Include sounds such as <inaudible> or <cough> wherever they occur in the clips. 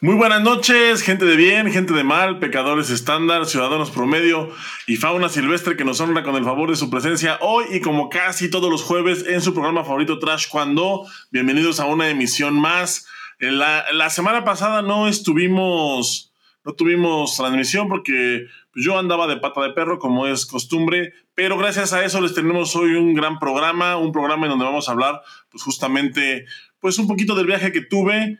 Muy buenas noches, gente de bien, gente de mal, pecadores estándar, ciudadanos promedio y fauna silvestre que nos honra con el favor de su presencia hoy y como casi todos los jueves en su programa favorito Trash Cuando. Bienvenidos a una emisión más. La, la semana pasada no estuvimos, no tuvimos transmisión porque yo andaba de pata de perro como es costumbre, pero gracias a eso les tenemos hoy un gran programa, un programa en donde vamos a hablar pues justamente pues un poquito del viaje que tuve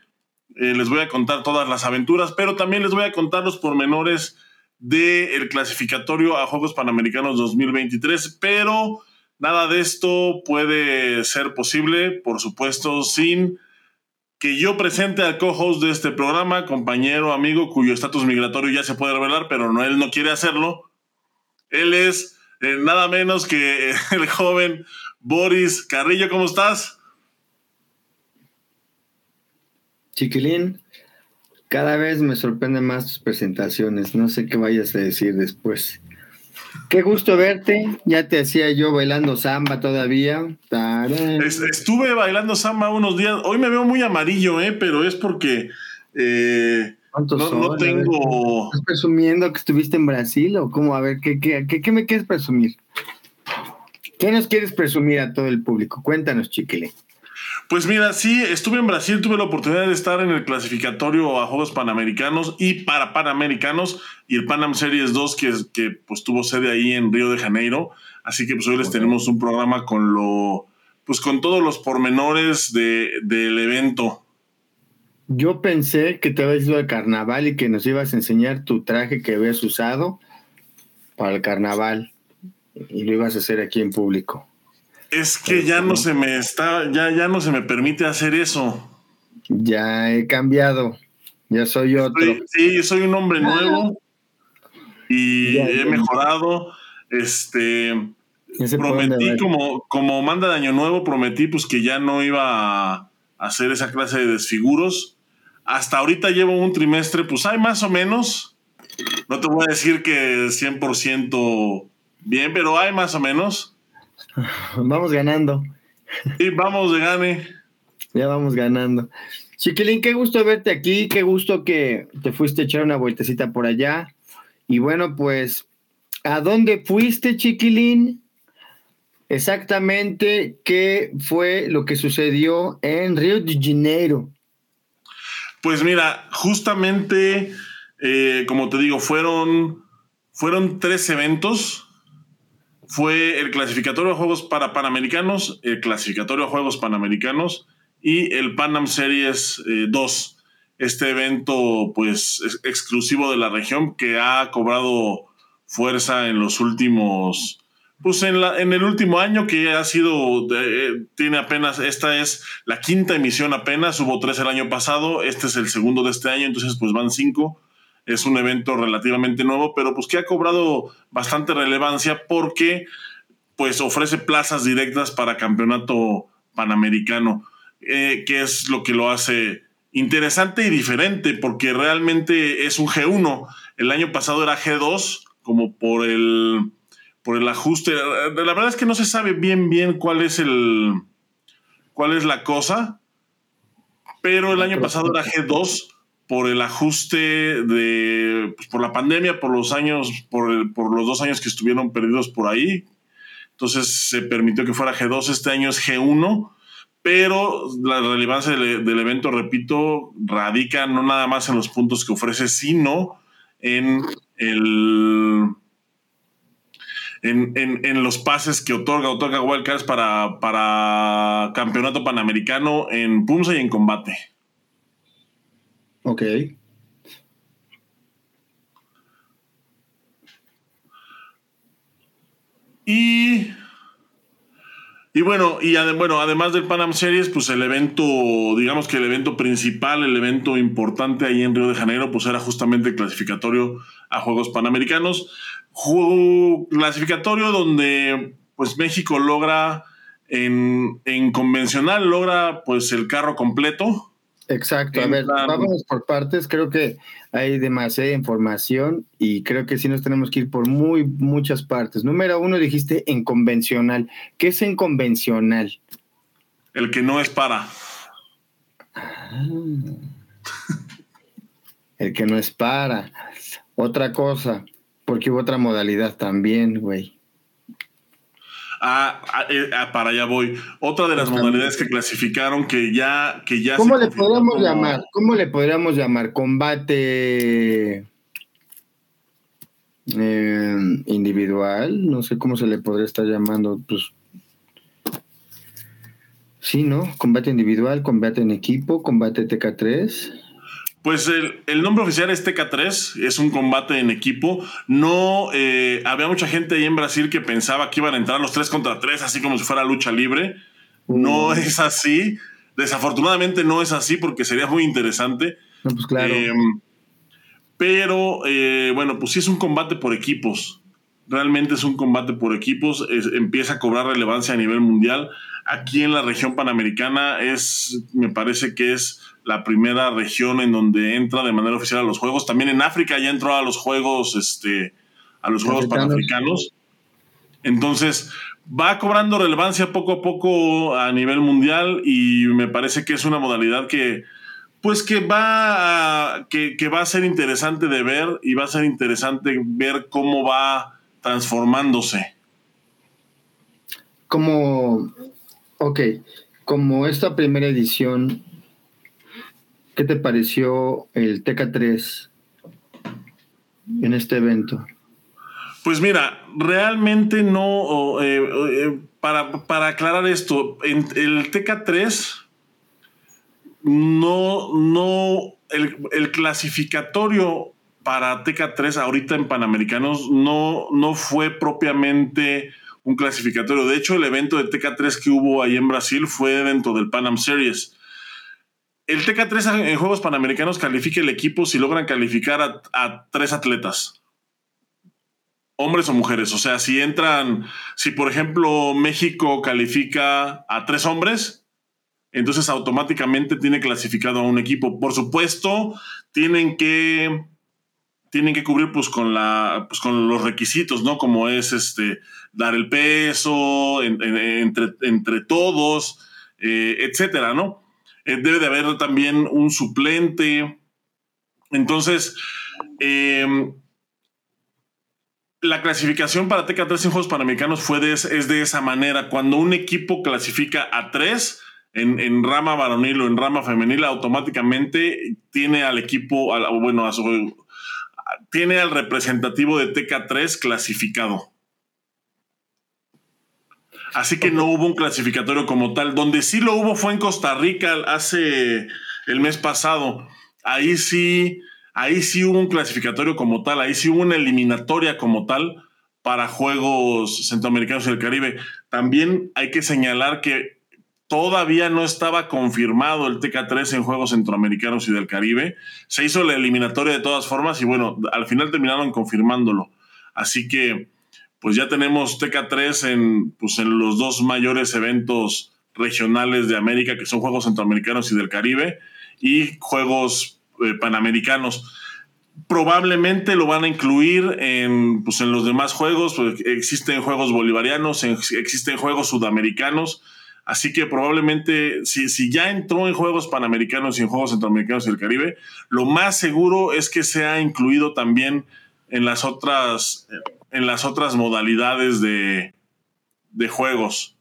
eh, les voy a contar todas las aventuras, pero también les voy a contar los pormenores del clasificatorio a Juegos Panamericanos 2023, pero nada de esto puede ser posible, por supuesto, sin que yo presente al co-host de este programa, compañero, amigo, cuyo estatus migratorio ya se puede revelar, pero no, él no quiere hacerlo. Él es eh, nada menos que <laughs> el joven Boris Carrillo, ¿cómo estás? Chiquilín, cada vez me sorprenden más tus presentaciones. No sé qué vayas a decir después. Qué gusto verte. Ya te hacía yo bailando samba todavía. Estuve bailando samba unos días. Hoy me veo muy amarillo, ¿eh? pero es porque eh, no, tengo. ¿Estás presumiendo que estuviste en Brasil o cómo? A ver, ¿qué, qué, qué, qué me quieres presumir? ¿Qué nos quieres presumir a todo el público? Cuéntanos, chiquilín. Pues mira, sí, estuve en Brasil, tuve la oportunidad de estar en el clasificatorio a Juegos Panamericanos y para Panamericanos y el Panam Series 2 que, que pues tuvo sede ahí en Río de Janeiro. Así que pues hoy les tenemos un programa con lo, pues con todos los pormenores de, del evento. Yo pensé que te habías ido al carnaval y que nos ibas a enseñar tu traje que habías usado para el carnaval y lo ibas a hacer aquí en público. Es que ya no se me está, ya, ya no se me permite hacer eso. Ya he cambiado, ya soy otro. sí, soy un hombre nuevo y he mejorado. Este prometí como, como manda de año nuevo, prometí pues que ya no iba a hacer esa clase de desfiguros. Hasta ahorita llevo un trimestre, pues hay más o menos. No te voy a decir que 100% bien, pero hay más o menos. <laughs> Vamos ganando. Y vamos de gane. Ya vamos ganando. Chiquilín, qué gusto verte aquí, qué gusto que te fuiste a echar una vueltecita por allá. Y bueno, pues, ¿a dónde fuiste, Chiquilín? Exactamente, ¿qué fue lo que sucedió en Río de Janeiro? Pues mira, justamente, eh, como te digo, fueron, fueron tres eventos fue el clasificatorio de Juegos para Panamericanos, el clasificatorio de Juegos Panamericanos y el Panam Series 2. Eh, este evento, pues, exclusivo de la región que ha cobrado fuerza en los últimos, pues en, la, en el último año que ha sido, eh, tiene apenas, esta es la quinta emisión apenas, hubo tres el año pasado, este es el segundo de este año, entonces pues van cinco es un evento relativamente nuevo, pero pues que ha cobrado bastante relevancia porque pues ofrece plazas directas para campeonato panamericano, eh, que es lo que lo hace interesante y diferente, porque realmente es un G1. El año pasado era G2, como por el, por el ajuste. La verdad es que no se sabe bien, bien cuál es el, cuál es la cosa, pero el año pasado era G2 por el ajuste de, pues, por la pandemia, por los años, por, por los dos años que estuvieron perdidos por ahí. Entonces se permitió que fuera G2, este año es G1, pero la relevancia del, evento, repito, radica no nada más en los puntos que ofrece, sino en el... En, en, en los pases que otorga, otorga Wildcards para, para campeonato panamericano en Pumsa y en combate. Ok. Y, y bueno, y bueno, además del Panam Series, pues el evento, digamos que el evento principal, el evento importante ahí en Río de Janeiro, pues era justamente el clasificatorio a Juegos Panamericanos. Clasificatorio donde pues México logra en, en convencional, logra pues el carro completo, Exacto, a ver, vamos por partes, creo que hay demasiada información y creo que sí nos tenemos que ir por muy muchas partes. Número uno, dijiste en convencional. ¿Qué es en convencional? El que no es para. Ah. el que no es para. Otra cosa, porque hubo otra modalidad también, güey. Ah, ah, eh, ah, para allá voy. Otra de las modalidades que clasificaron que ya, que ya ¿Cómo le podríamos llamar? ¿Cómo le podríamos llamar? Combate eh, individual, no sé cómo se le podría estar llamando, pues sí, ¿no? Combate individual, combate en equipo, combate TK3. Pues el, nombre oficial es TK3, es un combate en equipo. No, eh, había mucha gente ahí en Brasil que pensaba que iban a entrar los tres contra tres, así como si fuera lucha libre. No mm. es así. Desafortunadamente no es así porque sería muy interesante. No, pues claro. Em, pero eh, bueno, pues sí es un combate por equipos. Realmente es un combate por equipos. empieza a cobrar relevancia a nivel mundial. Aquí en la región panamericana es, me parece que es la primera región en donde entra de manera oficial a los juegos. También en África ya entró a los juegos, este, a los juegos panafricanos. Entonces, va cobrando relevancia poco a poco a nivel mundial y me parece que es una modalidad que, pues que va, a, que, que va a ser interesante de ver y va a ser interesante ver cómo va transformándose. Como, ok, como esta primera edición ¿Qué te pareció el TK3 en este evento? Pues mira, realmente no, eh, eh, para, aclarar esto, en el TK3 no, no, el, clasificatorio para TK3 ahorita en Panamericanos no, no fue propiamente un clasificatorio. De hecho, el evento de TK3 que hubo ahí en Brasil fue dentro del Panam Series el TK3 en Juegos Panamericanos califica el equipo si logran calificar a, tres atletas. Hombres o mujeres. O sea, si entran, si por ejemplo México califica a tres hombres, entonces automáticamente tiene clasificado a un equipo. Por supuesto, tienen que tienen que cubrir pues con la pues, con los requisitos, ¿no? Como es este dar el peso entre, entre todos, eh, etcétera, ¿no? Eh, debe de haber también un suplente. Entonces, em, la clasificación para TK3 en Juegos Panamericanos fue es de esa manera. Cuando un equipo clasifica a tres en, rama varonil o en rama femenil, automáticamente tiene al equipo, bueno, tiene al representativo de TK3 clasificado. Así que no hubo un clasificatorio como tal. Donde sí lo hubo fue en Costa Rica hace el mes pasado. Ahí sí, ahí sí hubo un clasificatorio como tal, ahí sí hubo una eliminatoria como tal para Juegos Centroamericanos y del Caribe. También hay que señalar que todavía no estaba confirmado el TK3 en Juegos Centroamericanos y del Caribe. Se hizo la eliminatoria de todas formas y bueno, al final terminaron confirmándolo. Así que pues ya tenemos TK3 en, pues en los dos mayores eventos regionales de América, que son Juegos Centroamericanos y del Caribe, y Juegos eh, Panamericanos. Probablemente lo van a incluir en, pues en los demás juegos, pues existen juegos bolivarianos, existen juegos sudamericanos, así que probablemente si, si ya entró en Juegos Panamericanos y en Juegos Centroamericanos y del Caribe, lo más seguro es que sea incluido también en las otras en las otras modalidades de, juegos.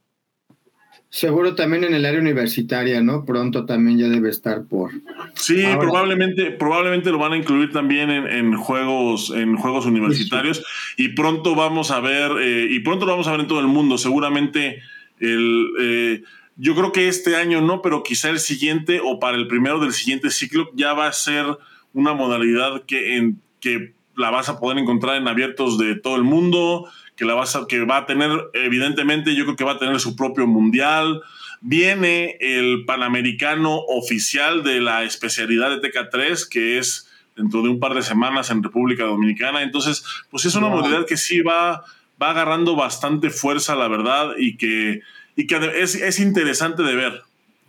Seguro también en el área universitaria, ¿no? Pronto también ya debe estar por. Sí, probablemente, probablemente lo van a incluir también en, juegos, en juegos universitarios. Y pronto vamos a ver, eh, y pronto lo vamos a ver en todo el mundo. Seguramente el, eh, yo creo que este año no, pero quizá el siguiente o para el primero del siguiente ciclo ya va a ser una modalidad que, en, que la vas a poder encontrar en abiertos de todo el mundo, que, la vas a, que va a tener, evidentemente, yo creo que va a tener su propio mundial. Viene el Panamericano oficial de la especialidad de TK3, que es dentro de un par de semanas en República Dominicana. Entonces, pues es una modalidad que sí va, va agarrando bastante fuerza, la verdad, y que, y que es, es interesante de ver.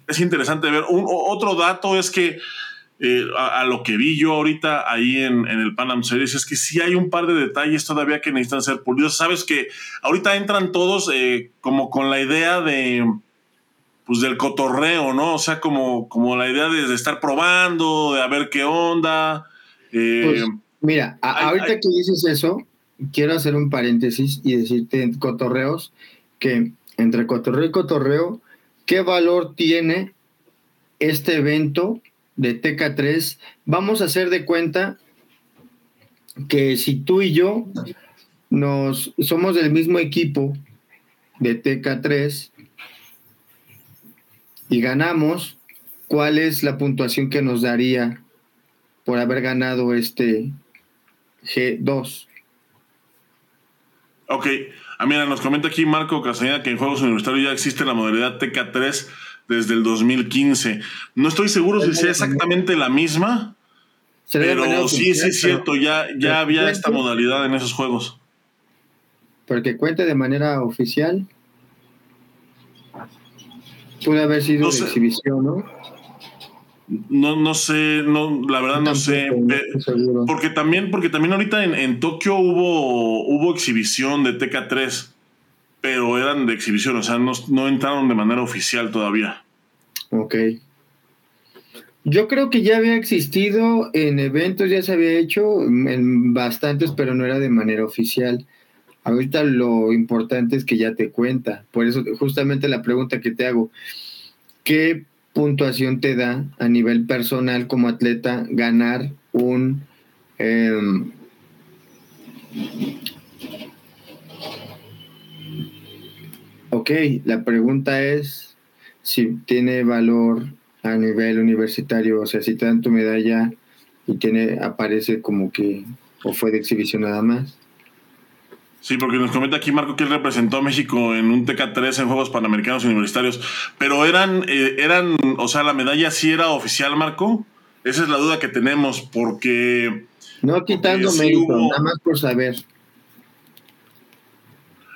Es interesante de ver. Un, otro dato es que eh, a, lo que vi yo ahorita ahí en, el Panam Series es que sí hay un par de detalles todavía que necesitan ser pulidos. Sabes que ahorita entran todos eh, como con la idea de pues del cotorreo, ¿no? O sea, como, como la idea de, estar probando, de a ver qué onda. Eh, pues, mira, ahorita que dices eso, quiero hacer un paréntesis y decirte en cotorreos que entre cotorreo y cotorreo, ¿qué valor tiene este evento de TK3? Vamos a hacer de cuenta que si tú y yo nos somos del mismo equipo de TK3 y ganamos, ¿cuál es la puntuación que nos daría por haber ganado este G2? Ok, ah, mira, nos comenta aquí Marco Castañeda que en Juegos Universitarios ya existe la modalidad TK3 desde el 2015. No estoy seguro si sea exactamente la misma, pero sí, sí es cierto, ya, ya había esta modalidad en esos juegos. Porque cuente de manera oficial. Puede haber sido de exhibición, ¿no? No, no sé, no, la verdad no sé. porque también, porque también ahorita en, Tokio hubo, hubo exhibición de TK3, pero eran de exhibición, o sea, no, no entraron de manera oficial todavía. Ok. Yo creo que ya había existido en eventos, ya se había hecho en bastantes, pero no era de manera oficial. Ahorita lo importante es que ya te cuenta. Por eso, justamente la pregunta que te hago, ¿qué puntuación te da a nivel personal como atleta ganar un... Em, ok, la pregunta es si tiene valor a nivel universitario, o sea, si te dan tu medalla y tiene, aparece como que, o fue de exhibición nada más. Sí, porque nos comenta aquí Marco que él representó a México en un TK3 en Juegos Panamericanos Universitarios. Pero eran, eh, eran, o sea, la medalla sí era oficial, Marco. Esa es la duda que tenemos, porque. No quitando mérito, nada más por saber.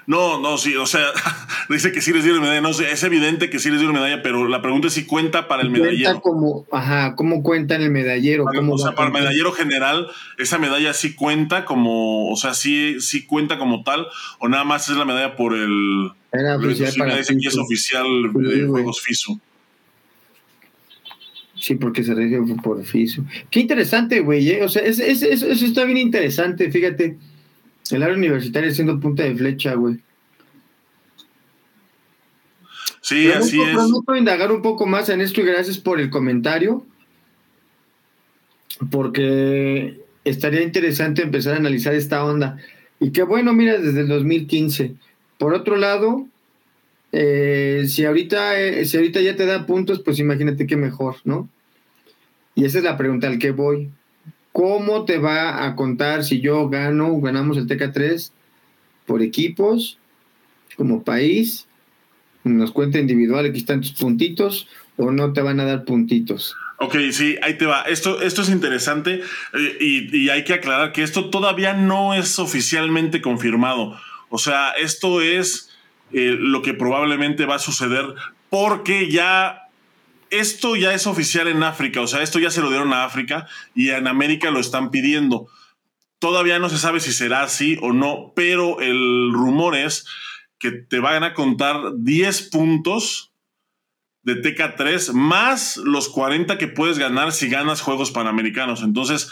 No, no, sí, o sea, <laughs> dice que sí les dieron medalla. No sé, es evidente que sí les dieron medalla, pero la pregunta es si cuenta para el medallero. Como, ajá, ¿cómo cuenta en el medallero? o sea, para el medallero general, esa medalla sí cuenta como, o sea, sí, sí cuenta como tal, o nada más es la medalla por el. Era oficial para dice que es oficial de Juegos FISU. Sí, porque se rige por FISU. Qué interesante, güey. ¿eh? O sea, eso está bien interesante, fíjate. El área universitaria siendo punta de flecha, güey. Sí, así es. puedo indagar un poco más en esto y gracias por el comentario. Porque estaría interesante empezar a analizar esta onda. Y qué bueno, mira, desde el 2015. Por otro lado, eh, si, ahorita, eh, si ahorita ya te da puntos, pues imagínate qué mejor, ¿no? Y esa es la pregunta al que voy. ¿Cómo te va a contar si yo gano, ganamos el TK3 por equipos, como país? Nos cuenta individual, aquí están tus puntitos, o no te van a dar puntitos. Ok, sí, ahí te va. Esto, esto es interesante eh, y, hay que aclarar que esto todavía no es oficialmente confirmado. O sea, esto es eh, lo que probablemente va a suceder porque ya esto ya es oficial en África, o sea, esto ya se lo dieron a África y en América lo están pidiendo. Todavía no se sabe si será así o no, pero el rumor es que te van a contar 10 puntos de TK3 más los 40 que puedes ganar si ganas Juegos Panamericanos. Entonces,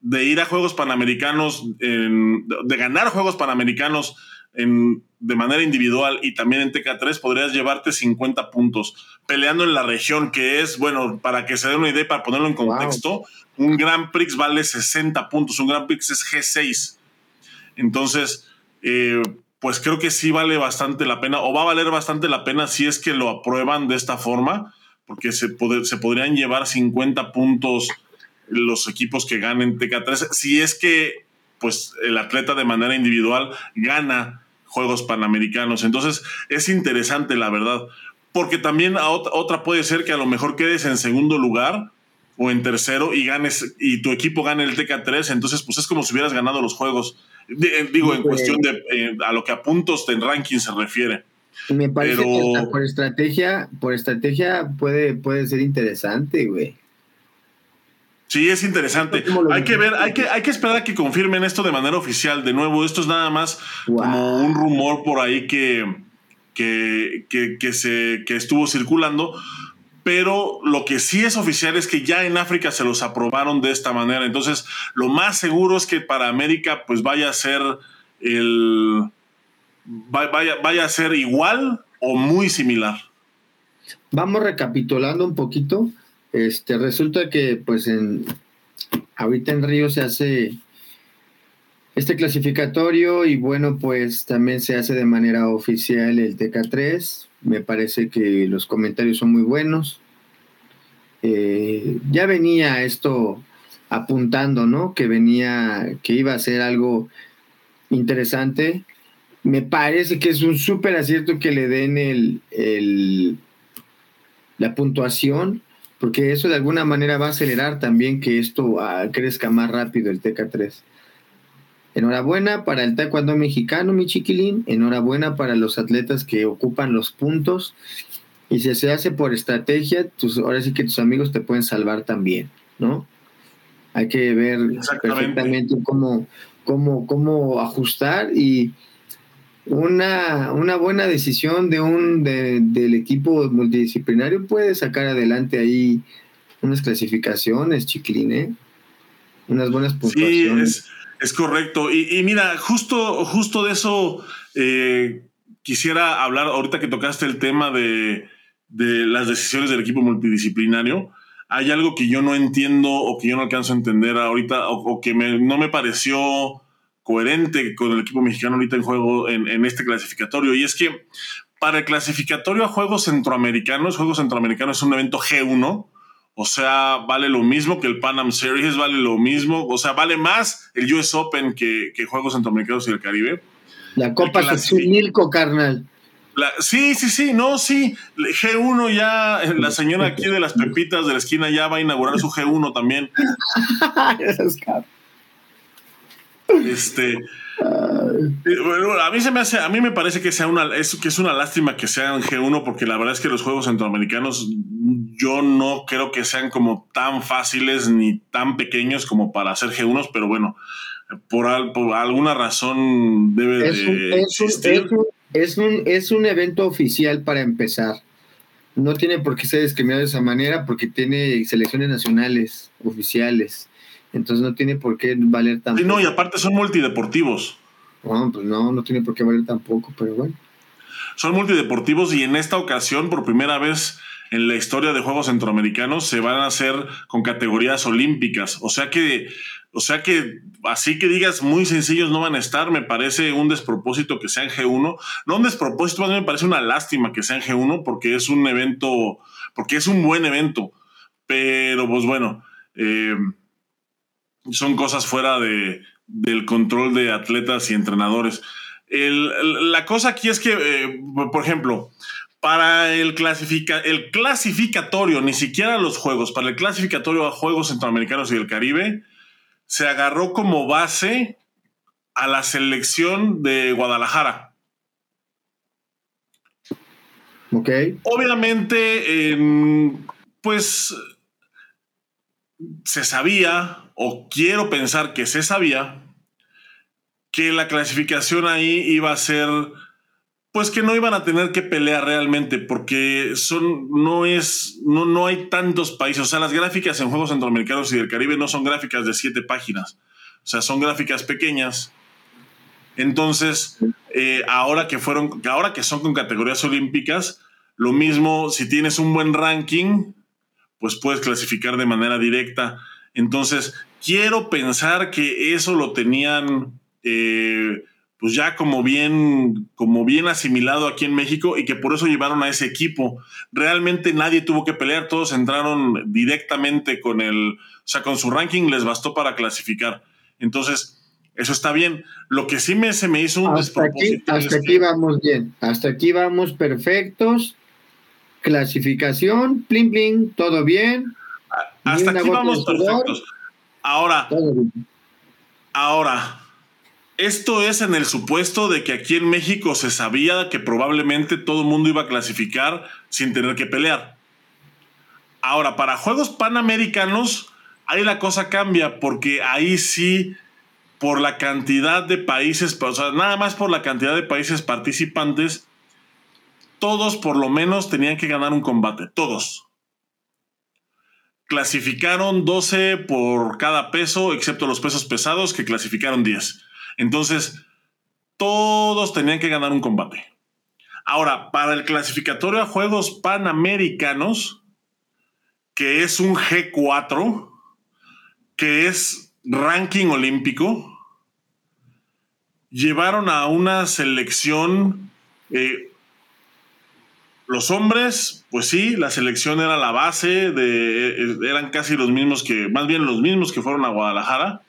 de ir a Juegos Panamericanos, de ganar Juegos Panamericanos de manera individual y también en TK3 podrías llevarte 50 puntos. Peleando en la región, que es, bueno, para que se den una idea, para ponerlo en contexto, un Grand Prix vale 60 puntos, un Grand Prix es G6. Entonces, eh, pues creo que sí vale bastante la pena, o va a valer bastante la pena si es que lo aprueban de esta forma, porque se, se podrían llevar 50 puntos los equipos que ganen TK3, si es que pues el atleta de manera individual gana Juegos Panamericanos. Entonces es interesante, la verdad, porque también otra puede ser que a lo mejor quedes en segundo lugar o en tercero y ganes y tu equipo gane el TK3, entonces pues es como si hubieras ganado los juegos. Eh, digo, en cuestión de eh, a lo que a puntos en ranking se refiere. Me parece que por estrategia, por estrategia puede, puede ser interesante, güey. Sí, es interesante. Hay que ver, hay que, hay que esperar a que confirmen esto de manera oficial. De nuevo, esto es nada más como un rumor por ahí que, que, que, se, que estuvo circulando. pero lo que sí es oficial es que ya en África se los aprobaron de esta manera. Entonces, lo más seguro es que para América pues vaya a ser el vaya, vaya a ser igual o muy similar. Vamos recapitulando un poquito. Este resulta que pues en ahorita en Río se hace este clasificatorio y bueno, pues también se hace de manera oficial el TK3. Me parece que los comentarios son muy buenos. Eh, ya venía esto apuntando, ¿no? Que venía, que iba a ser algo interesante. Me parece que es un súper acierto que le den el, el, la puntuación, porque eso de alguna manera va a acelerar también que esto ah, crezca más rápido el TK3. Enhorabuena para el taekwondo mexicano, mi chiquilín. Enhorabuena para los atletas que ocupan los puntos. Y si se hace por estrategia, tus, ahora sí que tus amigos te pueden salvar también, ¿no? Hay que ver perfectamente cómo, cómo, cómo ajustar y una, una buena decisión de un del equipo multidisciplinario puede sacar adelante ahí unas clasificaciones, chiquilín, ¿eh? Unas buenas puntuaciones. Sí, es correcto. Y, mira, justo, justo de eso eh, quisiera hablar ahorita que tocaste el tema de, las decisiones del equipo multidisciplinario. Hay algo que yo no entiendo o que yo no alcanzo a entender ahorita o, que no me pareció coherente con el equipo mexicano ahorita en juego en, en, este clasificatorio. Y es que para el clasificatorio a Juegos Centroamericanos, Juegos Centroamericanos es un evento G1 o sea, vale lo mismo que el Pan Am Series, vale lo mismo, o sea, vale más el US Open que, que Juegos Centroamericanos y el Caribe. La Copa Xochimilco, carnal. sí, sí, sí, no, sí. G1 ya, la señora aquí de las <laughs> pepitas de la esquina ya va a inaugurar su G1 también. <laughs> este, bueno, a mí se me hace, a mí me parece que sea una, es, que es una lástima que sean G1 porque la verdad es que los juegos centroamericanos yo no creo que sean como tan fáciles ni tan pequeños como para hacer G1, pero bueno, por, alguna razón debe es un, es un, es, un, evento oficial para empezar. No tiene por qué ser discriminado de esa manera porque tiene selecciones nacionales oficiales. Entonces no tiene por qué valer tanto. Sí, no, y aparte son multideportivos. No, pues no, no tiene por qué valer tampoco, pero bueno. Son multideportivos y en esta ocasión, por primera vez en la historia de Juegos Centroamericanos, se van a hacer con categorías olímpicas. O sea que, o sea que, así que digas muy sencillos no van a estar, me parece un despropósito que sean G1. No un despropósito, más bien me parece una lástima que sean G1 porque es un evento, porque es un buen evento. Pero pues bueno, eh, son cosas fuera de, del control de atletas y entrenadores. la cosa aquí es que, eh, por ejemplo, para el, clasifica, el clasificatorio, ni siquiera los juegos, para el clasificatorio a Juegos Centroamericanos y del Caribe, se agarró como base a la selección de Guadalajara. Ok. Obviamente, pues se sabía, o quiero pensar que se sabía, que la clasificación ahí iba a ser, pues que no iban a tener que pelear realmente, porque son, no es, no, no hay tantos países, o sea, las gráficas en Juegos Centroamericanos y del Caribe no son gráficas de siete páginas, o sea, son gráficas pequeñas. Entonces, eh, ahora que fueron, ahora que son con categorías olímpicas, lo mismo, si tienes un buen ranking, pues puedes clasificar de manera directa. Entonces, quiero pensar que eso lo tenían eh, pues ya como bien, como bien asimilado aquí en México y que por eso llevaron a ese equipo. Realmente nadie tuvo que pelear, todos entraron directamente con el, o sea, con su ranking les bastó para clasificar. Entonces, eso está bien. Lo que sí me, se me hizo un hasta Aquí, hasta aquí vamos bien, hasta aquí vamos perfectos clasificación, plim plim, todo bien. Hasta aquí vamos perfectos. Ahora, ahora, esto es en el supuesto de que aquí en México se sabía que probablemente todo el mundo iba a clasificar sin tener que pelear. Ahora, para Juegos Panamericanos, ahí la cosa cambia porque ahí sí, por la cantidad de países, o sea, nada más por la cantidad de países participantes, todos por lo menos tenían que ganar un combate, todos. Clasificaron 12 por cada peso, excepto los pesos pesados, que clasificaron 10. Entonces, todos tenían que ganar un combate. Ahora, para el clasificatorio a Juegos Panamericanos, que es un G4, que es ranking olímpico, llevaron a una selección eh, los hombres, pues sí, la selección era la base, eh, eran casi los mismos que, más bien los mismos que fueron a Guadalajara,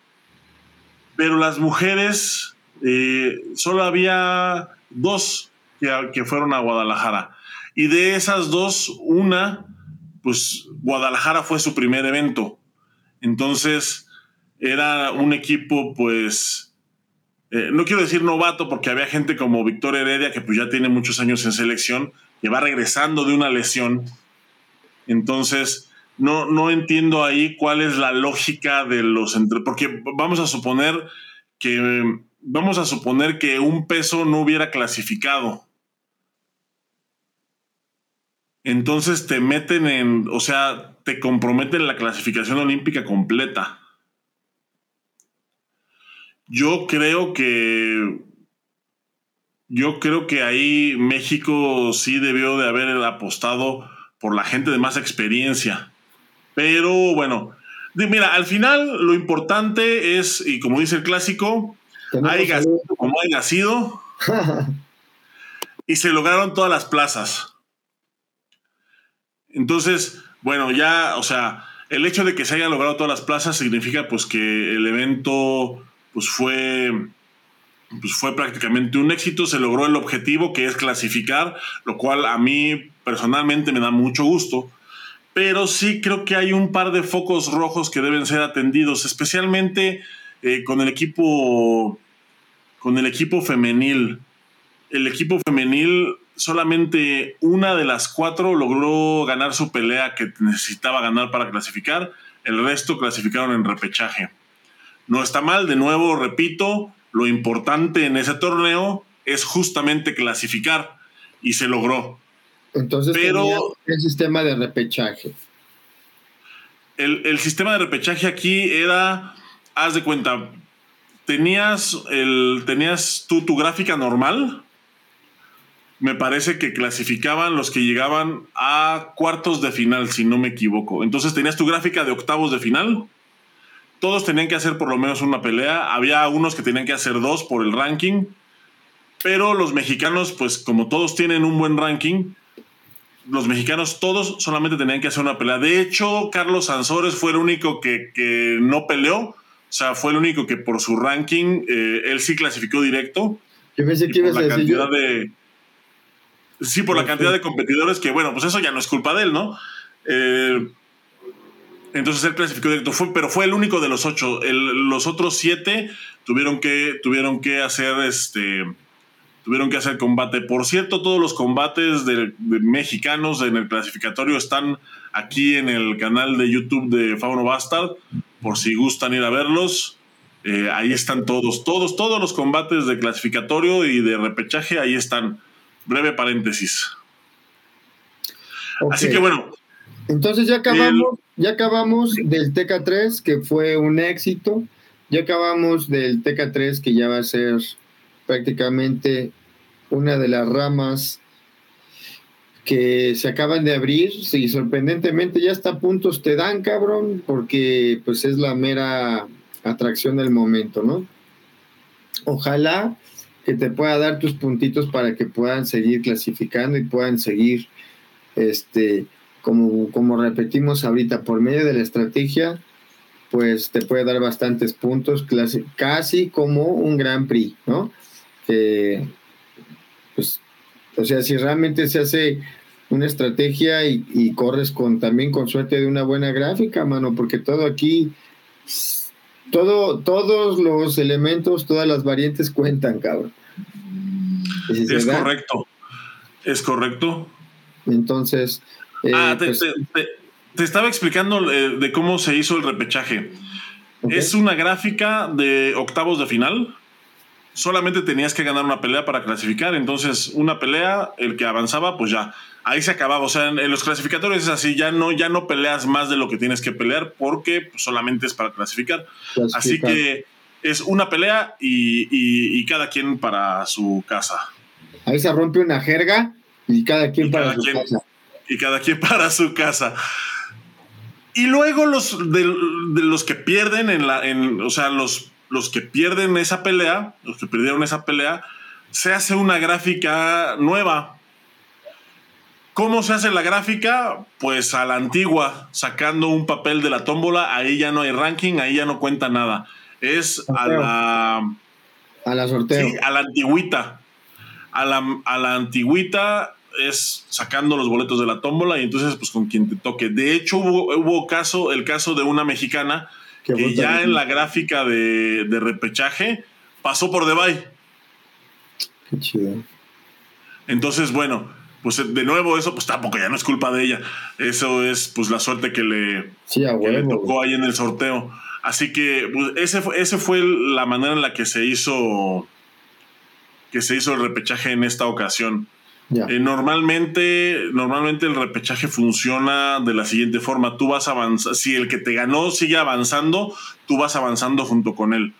pero las mujeres, eh, solo había dos que, que fueron a Guadalajara. Y de esas dos, una, pues Guadalajara fue su primer evento. Entonces, era un equipo, pues, eh, no quiero decir novato, porque había gente como Víctor Heredia, que pues ya tiene muchos años en selección, que va regresando de una lesión. Entonces, no, no entiendo ahí cuál es la lógica de los entre. Porque vamos a suponer que. Vamos a suponer que un peso no hubiera clasificado. Entonces te meten en. O sea, te comprometen la clasificación olímpica completa. Yo creo que yo creo que ahí México sí debió de haber apostado por la gente de más experiencia. Pero bueno, mira, al final lo importante es, y como dice el clásico, hay como haya sido, <laughs> y se lograron todas las plazas. Entonces, bueno, ya, o sea, el hecho de que se hayan logrado todas las plazas significa pues que el evento pues fue pues fue prácticamente un éxito, se logró el objetivo que es clasificar, lo cual a mí personalmente me da mucho gusto, pero sí creo que hay un par de focos rojos que deben ser atendidos, especialmente eh, con el equipo con el equipo femenil. El equipo femenil solamente una de las cuatro logró ganar su pelea que necesitaba ganar para clasificar, el resto clasificaron en repechaje. No está mal, de nuevo repito, lo importante en ese torneo es justamente clasificar y se logró. Entonces, pero el sistema de repechaje. El, sistema de repechaje aquí era, haz de cuenta, tenías, el, tenías tú tu gráfica normal. Me parece que clasificaban los que llegaban a cuartos de final, si no me equivoco. Entonces tenías tu gráfica de octavos de final todos tenían que hacer por lo menos una pelea. Había unos que tenían que hacer dos por el ranking. Pero los mexicanos, pues como todos tienen un buen ranking, los mexicanos todos solamente tenían que hacer una pelea. De hecho, Carlos Sansores fue el único que, no peleó. O sea, fue el único que por su ranking, eh, él sí clasificó directo. Yo pensé que ibas a decir yo. De, sí, por la cantidad de competidores que, bueno, pues eso ya no es culpa de él, ¿no? Eh, entonces él clasificó directo, fue, pero fue el único de los ocho. los otros siete tuvieron que, tuvieron que hacer este. Tuvieron que hacer combate. Por cierto, todos los combates de, mexicanos en el clasificatorio están aquí en el canal de YouTube de Fauno Bastard. Por si gustan ir a verlos. Eh, ahí están todos, todos, todos los combates de clasificatorio y de repechaje. Ahí están. Breve paréntesis. Así que bueno, entonces ya acabamos, ya acabamos del TK3, que fue un éxito. Ya acabamos del TK3, que ya va a ser prácticamente una de las ramas que se acaban de abrir. Y sorprendentemente ya hasta puntos te dan, cabrón, porque pues es la mera atracción del momento, ¿no? Ojalá que te pueda dar tus puntitos para que puedan seguir clasificando y puedan seguir este como, como repetimos ahorita, por medio de la estrategia, pues te puede dar bastantes puntos, casi como un Gran Prix, ¿no? pues, o sea, si realmente se hace una estrategia y, corres con también con suerte de una buena gráfica, mano, porque todo aquí, todo, todos los elementos, todas las variantes cuentan, cabrón. es correcto, es correcto. Entonces, ah, eh, pues te, estaba explicando eh, de cómo se hizo el repechaje. Es una gráfica de octavos de final. Solamente tenías que ganar una pelea para clasificar. Entonces, una pelea, el que avanzaba, pues ya. ahí se acababa. O sea, en, los clasificatorios es así, ya no, ya no peleas más de lo que tienes que pelear porque pues, solamente es para clasificar. Así que es una pelea y, cada quien para su casa. Ahí se rompe una jerga y cada quien para su casa. Y cada quien <laughs> para su casa. Y luego los de, los que pierden en la, en, o sea, los, los que pierden esa pelea, los que perdieron esa pelea, se hace una gráfica nueva ¿Cómo se hace la gráfica? Pues a la antigua, sacando un papel de la tómbola, ahí ya no hay ranking, ahí ya no cuenta nada. Es a la... A la sorteo. Sí, a la antigüita. A la, a la antigüita es sacando los boletos de la tómbola y entonces pues con quien te toque. De hecho hubo, hubo caso, el caso de una mexicana que ya en la gráfica de, de repechaje pasó por Debay. Qué chido. Entonces, bueno, pues de nuevo eso pues tampoco ya no es culpa de ella. Eso es pues la suerte que le, tocó ahí en el sorteo. Así que pues, ese, fue, ese fue la manera en la que se hizo que se hizo el repechaje en esta ocasión. Eh, normalmente, normalmente el repechaje funciona de la siguiente forma. Tú vas avanzando, si el que te ganó sigue avanzando, tú vas avanzando junto con él.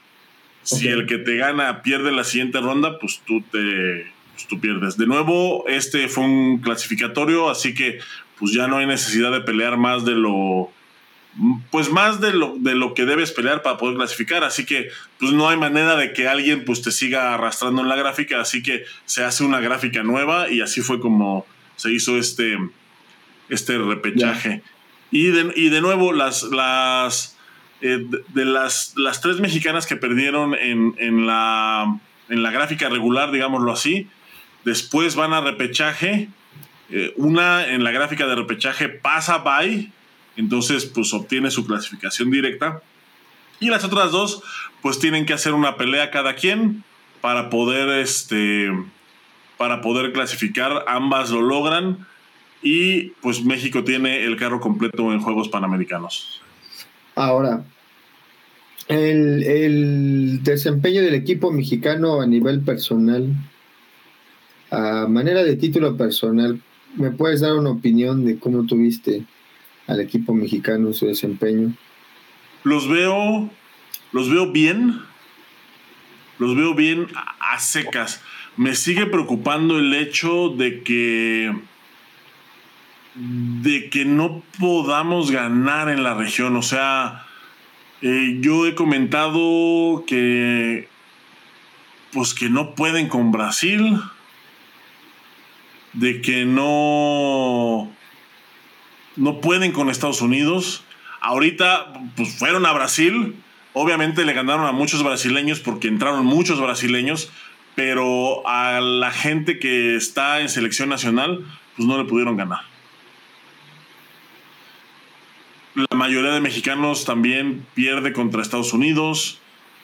Si el que te gana pierde la siguiente ronda, pues tú te, pues, tú pierdes. De nuevo, este fue un clasificatorio, así que pues ya no hay necesidad de pelear más de lo pues más de lo, de lo que debes pelear para poder clasificar, así que pues no hay manera de que alguien pues te siga arrastrando en la gráfica, así que se hace una gráfica nueva y así fue como se hizo este, este repechaje. Y de, y de, nuevo, las, las, eh, de, las, las tres mexicanas que perdieron en, en, la, en la gráfica regular, digámoslo así, Después van a repechaje. Eh, una en la gráfica de repechaje pasa by, entonces pues obtiene su clasificación directa. Y las otras dos pues tienen que hacer una pelea cada quien para poder este para poder clasificar. Ambas lo logran y pues México tiene el carro completo en Juegos Panamericanos. Ahora, el, el desempeño del equipo mexicano a nivel personal a manera de título personal, ¿me puedes dar una opinión de cómo tuviste al equipo mexicano su desempeño? Los veo, los veo bien, los veo bien a, secas. Me sigue preocupando el hecho de que de que no podamos ganar en la región. O sea, eh, yo he comentado que pues que no pueden con Brasil de que no, no pueden con Estados Unidos. Ahorita pues fueron a Brasil, obviamente le ganaron a muchos brasileños porque entraron muchos brasileños, pero a la gente que está en selección nacional pues no le pudieron ganar. La mayoría de mexicanos también pierde contra Estados Unidos.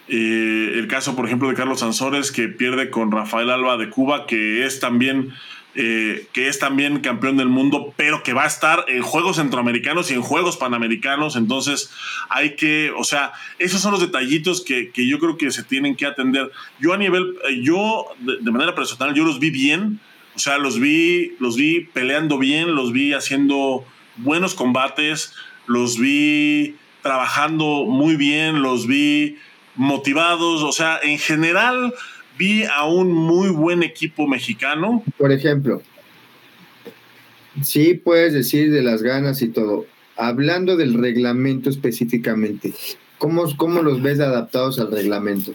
Eh, el caso, por ejemplo, de Carlos Sansores, que pierde con Rafael Alba de Cuba, que es también eh, que es también campeón del mundo, pero que va a estar en Juegos Centroamericanos y en Juegos Panamericanos. Entonces hay que, o sea, esos son los detallitos que, yo creo que se tienen que atender. Yo a nivel, eh, yo de, manera personal, yo los vi bien. O sea, los vi, los vi peleando bien, los vi haciendo buenos combates, los vi trabajando muy bien, los vi motivados. O sea, en general, vi a un muy buen equipo mexicano. Por ejemplo, sí puedes decir de las ganas y todo. Hablando del reglamento específicamente, ¿cómo, cómo los ves adaptados al reglamento?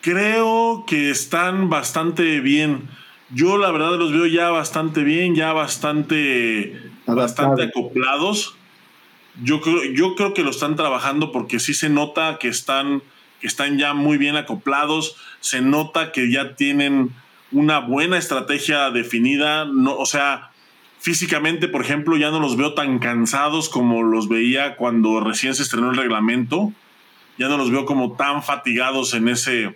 Creo que están bastante bien. Yo la verdad los veo ya bastante bien, ya bastante, bastante acoplados. Yo creo, yo creo que lo están trabajando porque sí se nota que están están ya muy bien acoplados, se nota que ya tienen una buena estrategia definida, no, o sea, físicamente, por ejemplo, ya no los veo tan cansados como los veía cuando recién se estrenó el reglamento, ya no los veo como tan fatigados en ese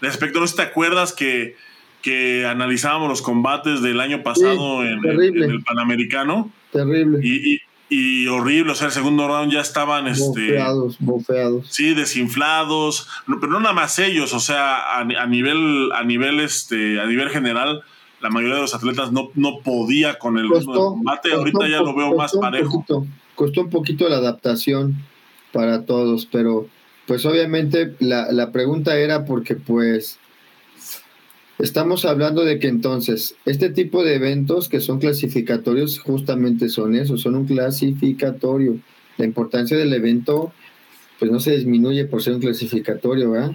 aspecto. ¿No te acuerdas que, que analizábamos los combates del año pasado en, el Panamericano? Terrible. Y, y horrible, o sea, el segundo round ya estaban este bofeados, Sí, desinflados, pero no nada más ellos, o sea, a, nivel a nivel este a nivel general la mayoría de los atletas no, no podía con el combate. Ahorita ya lo veo más parejo. costó un poquito la adaptación para todos, pero pues obviamente la, la pregunta era porque pues estamos hablando de que entonces este tipo de eventos que son clasificatorios justamente son eso, son un clasificatorio. La importancia del evento pues no se disminuye por ser un clasificatorio, ¿verdad?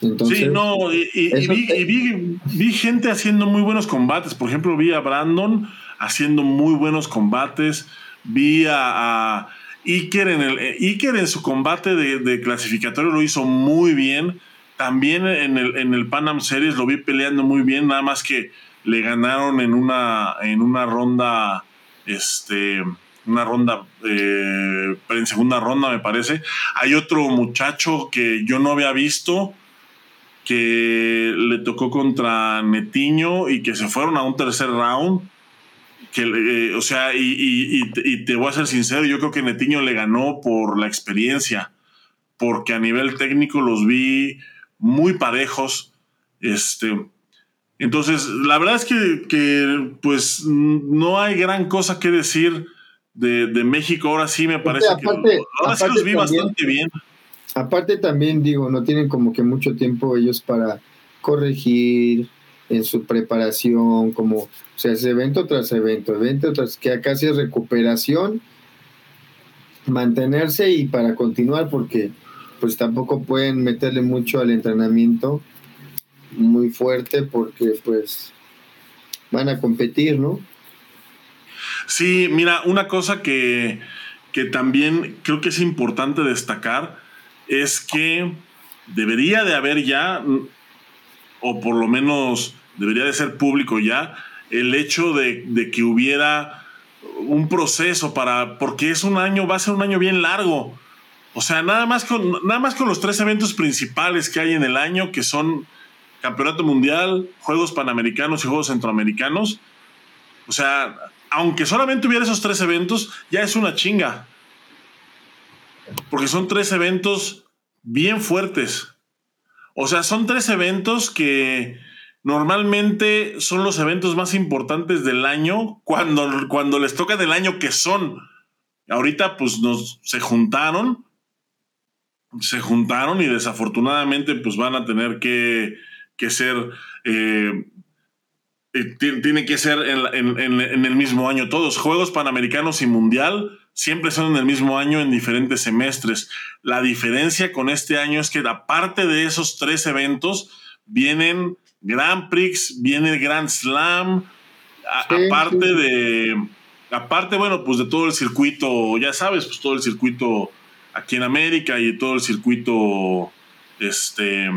sí, no, y, vi, gente haciendo muy buenos combates. Por ejemplo, vi a Brandon haciendo muy buenos combates. Vi a, Iker en el Iker en su combate de, clasificatorio lo hizo muy bien. También en el, en el Series lo vi peleando muy bien, nada más que le ganaron en una, en una ronda, este, una ronda, eh, en segunda ronda me parece. Hay otro muchacho que yo no había visto, que le tocó contra Netiño y que se fueron a un tercer round. Que, eh, o sea, y, te voy a ser sincero, yo creo que Netiño le ganó por la experiencia, porque a nivel técnico los vi muy parejos. Este, entonces, la verdad es que, pues no hay gran cosa que decir de, México. Ahora sí me parece que ahora sí los vi bastante bien. Aparte también digo, no tienen como que mucho tiempo ellos para corregir en su preparación, como, o sea, es evento tras evento, evento tras que acá es recuperación, mantenerse y para continuar, porque pues tampoco pueden meterle mucho al entrenamiento muy fuerte porque pues van a competir, ¿no? Sí, mira, una cosa que, que también creo que es importante destacar es que debería de haber ya, o por lo menos debería de ser público ya, el hecho de, que hubiera un proceso para, porque es un año, va a ser un año bien largo. O sea, nada más con, nada más con los tres eventos principales que hay en el año, que son Campeonato Mundial, Juegos Panamericanos y Juegos Centroamericanos. O sea, aunque solamente hubiera esos tres eventos, ya es una chinga porque son tres eventos bien fuertes. O sea, son tres eventos que normalmente son los eventos más importantes del año cuando, cuando les toca del año que son. Ahorita pues nos se juntaron, se juntaron y desafortunadamente pues van a tener que, que ser, eh, eh, tiene que ser en, en el mismo año todos, Juegos Panamericanos y Mundial siempre son en el mismo año en diferentes semestres. La diferencia con este año es que aparte de esos tres eventos, vienen Grand Prix, viene el Grand Slam, aparte de, aparte, bueno, pues de todo el circuito, ya sabes, pues todo el circuito aquí en América y todo el circuito, este,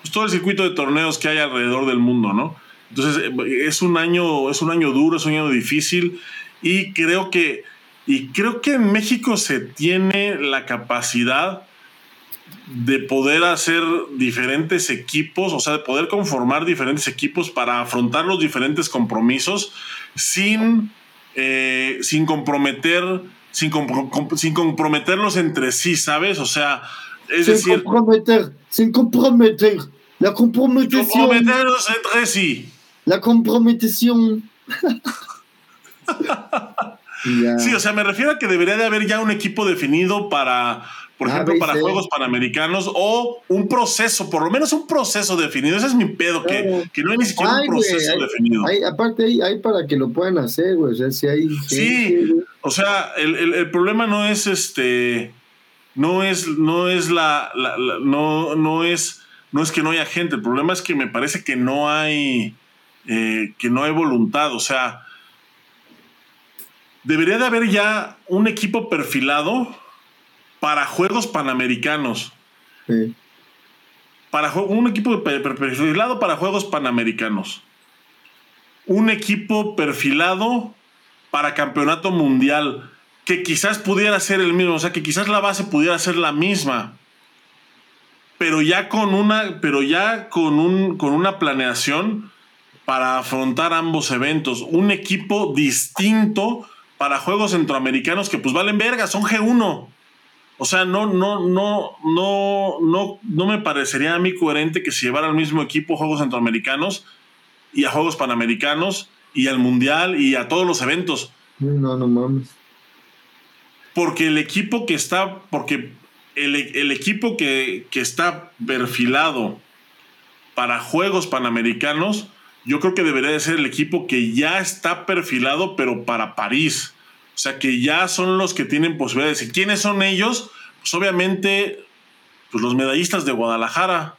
pues todo el circuito de torneos que hay alrededor del mundo, ¿no? Entonces es un año, es un año duro, es un año difícil y creo que y creo que en México se tiene la capacidad de poder hacer diferentes equipos, o sea, de poder conformar diferentes equipos para afrontar los diferentes compromisos sin, eh, sin comprometer, sin, sin, comprometerlos entre sí, ¿sabes? O sea, es sin decir. Comprometer, sin comprometer. La comprometición. Comprometerlos entre sí. La comprometición. <laughs> <laughs> Sí, o sea, me refiero a que debería de haber ya un equipo definido para, por ejemplo, para Juegos Panamericanos o un proceso, por lo menos un proceso definido. Ese es mi pedo, que, no hay ni siquiera un proceso definido. aparte, hay, para que lo puedan hacer, güey. O sea, si hay. sí, o sea, el, problema no es este. No es, no es la, no, no es, no es que no haya gente. El problema es que me parece que no hay, eh, que no hay voluntad. O sea, debería de haber ya un equipo perfilado para Juegos Panamericanos. Para un equipo perfilado para Juegos Panamericanos. Un equipo perfilado para Campeonato Mundial. Que quizás pudiera ser el mismo. O sea, que quizás la base pudiera ser la misma. Pero ya con una. Pero ya con un. con una planeación para afrontar ambos eventos. Un equipo distinto para juegos centroamericanos que pues valen verga, son G1. O sea, no, no, no, no, no, no me parecería a mí coherente que se llevara al mismo equipo a Juegos Centroamericanos y a Juegos Panamericanos y al Mundial y a todos los eventos. No, no mames. Porque el equipo que está, porque el, equipo que, que, está perfilado para Juegos Panamericanos, yo creo que debería de ser el equipo que ya está perfilado, pero para París. O sea, que ya son los que tienen posibilidades. ¿Y quiénes son ellos? Pues obviamente, pues los medallistas de Guadalajara.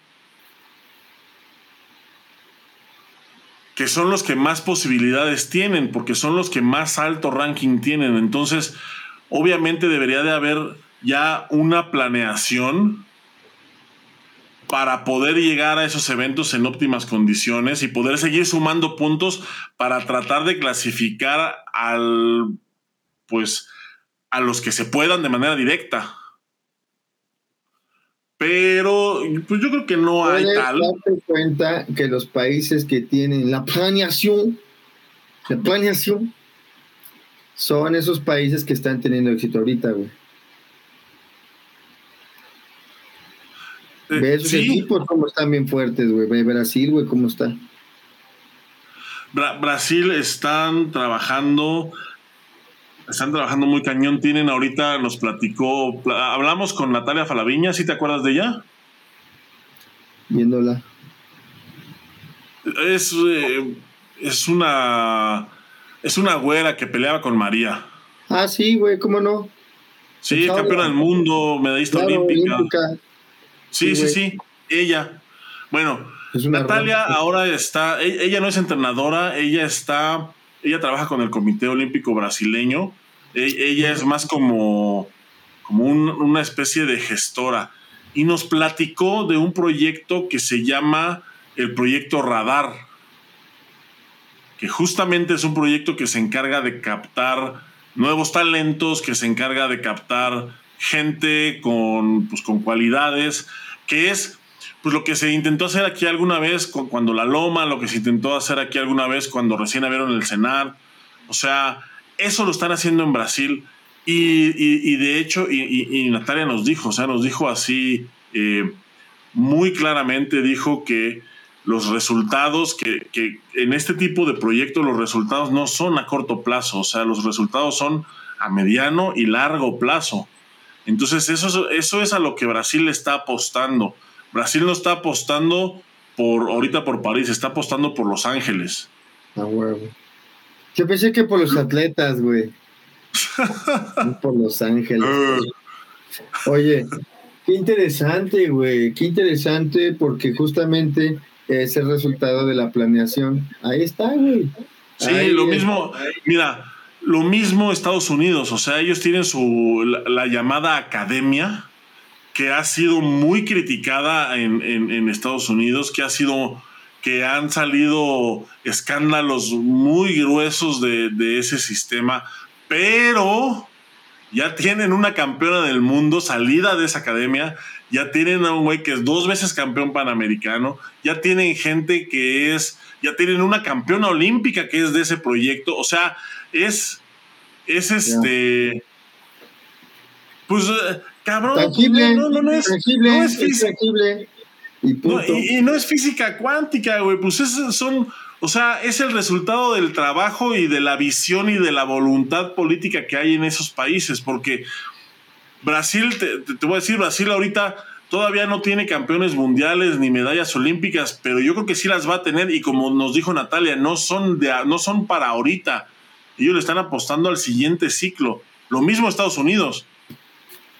Que son los que más posibilidades tienen, porque son los que más alto ranking tienen. Entonces, obviamente debería de haber ya una planeación para poder llegar a esos eventos en óptimas condiciones y poder seguir sumando puntos para tratar de clasificar al pues a los que se puedan de manera directa. Pero pues yo creo que no hay tal. Darte cuenta que los países que tienen la planeación, la planeación, son esos países que están teniendo éxito ahorita, güey. Eh, Ve esos equipos cómo están bien fuertes, güey. Ve Brasil, güey, cómo está. Brasil están trabajando están trabajando muy cañón. Tienen ahorita, nos platicó, hablamos con Natalia Falaviña, ¿sí te acuerdas de ella? Viéndola. Es, eh, es una. Es una güera que peleaba con María. Ah, sí, güey, ¿cómo no? Sí, campeona del mundo, medallista olímpica. Sí, sí, sí, ella. Bueno, Natalia ahora está, e-, ella no es entrenadora, ella está ella trabaja con el Comité Olímpico Brasileño. E, ella es más como, como una especie de gestora. Y nos platicó de un proyecto que se llama el Proyecto Radar, que justamente es un proyecto que se encarga de captar nuevos talentos, que se encarga de captar gente con, pues, con cualidades, que es pues lo que se intentó hacer aquí alguna vez cuando la Loma, lo que se intentó hacer aquí alguna vez cuando recién abrieron el Senar. O sea, eso lo están haciendo en Brasil. Y, de hecho, y, Natalia nos dijo, o sea, nos dijo así eh, muy claramente, dijo que los resultados, que, en este tipo de proyectos los resultados no son a corto plazo, o sea, los resultados son a mediano y largo plazo. Entonces, eso, eso es a lo que Brasil está apostando. Brasil no está apostando por ahorita por París, está apostando por Los Ángeles. Ah, huevo. Yo pensé que por los atletas, güey. <laughs> por Los Ángeles. Ah. Oye, qué interesante, güey. Qué interesante porque justamente es el resultado de la planeación. Ahí está, güey. Sí, lo mismo. Mira, lo mismo Estados Unidos. O sea, ellos tienen su la llamada academia que ha sido muy criticada en, Estados Unidos, que ha sido que han salido escándalos muy gruesos de, ese sistema, pero ya tienen una campeona del mundo salida de esa academia, ya tienen a un güey que es dos veces campeón panamericano, ya tienen gente que es, ya tienen una campeona olímpica que es de ese proyecto, o sea, es, es este, pues Cabrón, no, no, no, es, no es física. Y, no, es física cuántica, güey. Pues son, o sea, es el resultado del trabajo y de la visión y de la voluntad política que hay en esos países. Porque Brasil, te, te voy a decir, Brasil ahorita todavía no tiene campeones mundiales ni medallas olímpicas, pero yo creo que sí las va a tener. Y como nos dijo Natalia, no son, de, no son para ahorita. Ellos le están apostando al siguiente ciclo. Lo mismo Estados Unidos.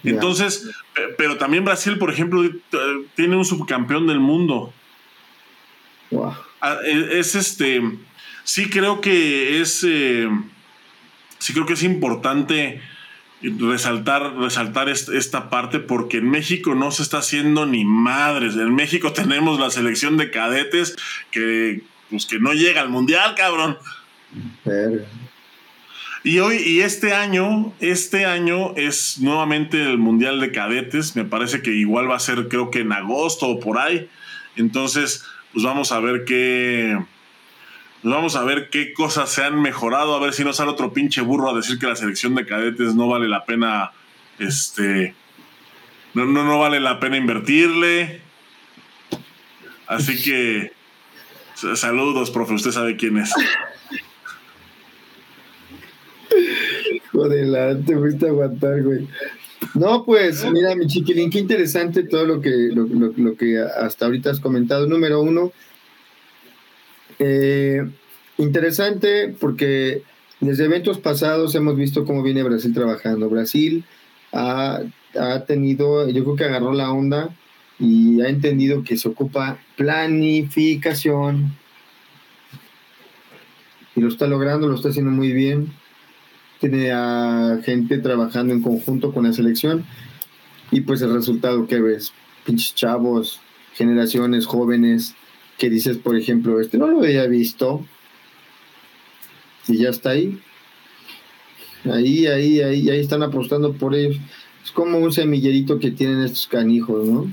Entonces, pero también Brasil, por ejemplo, tiene un subcampeón del mundo. Ah, e, es este. Sí creo que es. Eh, sí creo que es importante resaltar, resaltar esta parte porque en México no se está haciendo ni madres. En México <laughs> tenemos la selección de cadetes que, pues, que no llega al mundial, cabrón. Y hoy, y este año, este año es nuevamente el Mundial de Cadetes. Me parece que igual va a ser, creo que en agosto o por ahí. Entonces, pues vamos a ver qué. Pues vamos a ver qué cosas se han mejorado, a ver si no sale otro pinche burro a decir que la selección de cadetes no vale la pena este, no, no, no vale la pena invertirle. Así que saludos, profe, usted sabe quién es. Joder, te fuiste aguantar, güey. No, pues, mira, mi chiquilín, qué interesante todo lo que, lo, que hasta ahorita has comentado. Número uno, eh, interesante porque desde eventos pasados hemos visto cómo viene Brasil trabajando. Brasil ha, ha tenido, yo creo que agarró la onda y ha entendido que se ocupa planificación. Y lo está logrando, lo está haciendo muy bien tiene a gente trabajando en conjunto con la selección y pues el resultado que ves, pinches chavos, generaciones jóvenes, que dices, por ejemplo, este no lo había visto y ya está ahí. Ahí, ahí, ahí, ahí están apostando por ellos. Es como un semillerito que tienen estos canijos, ¿no?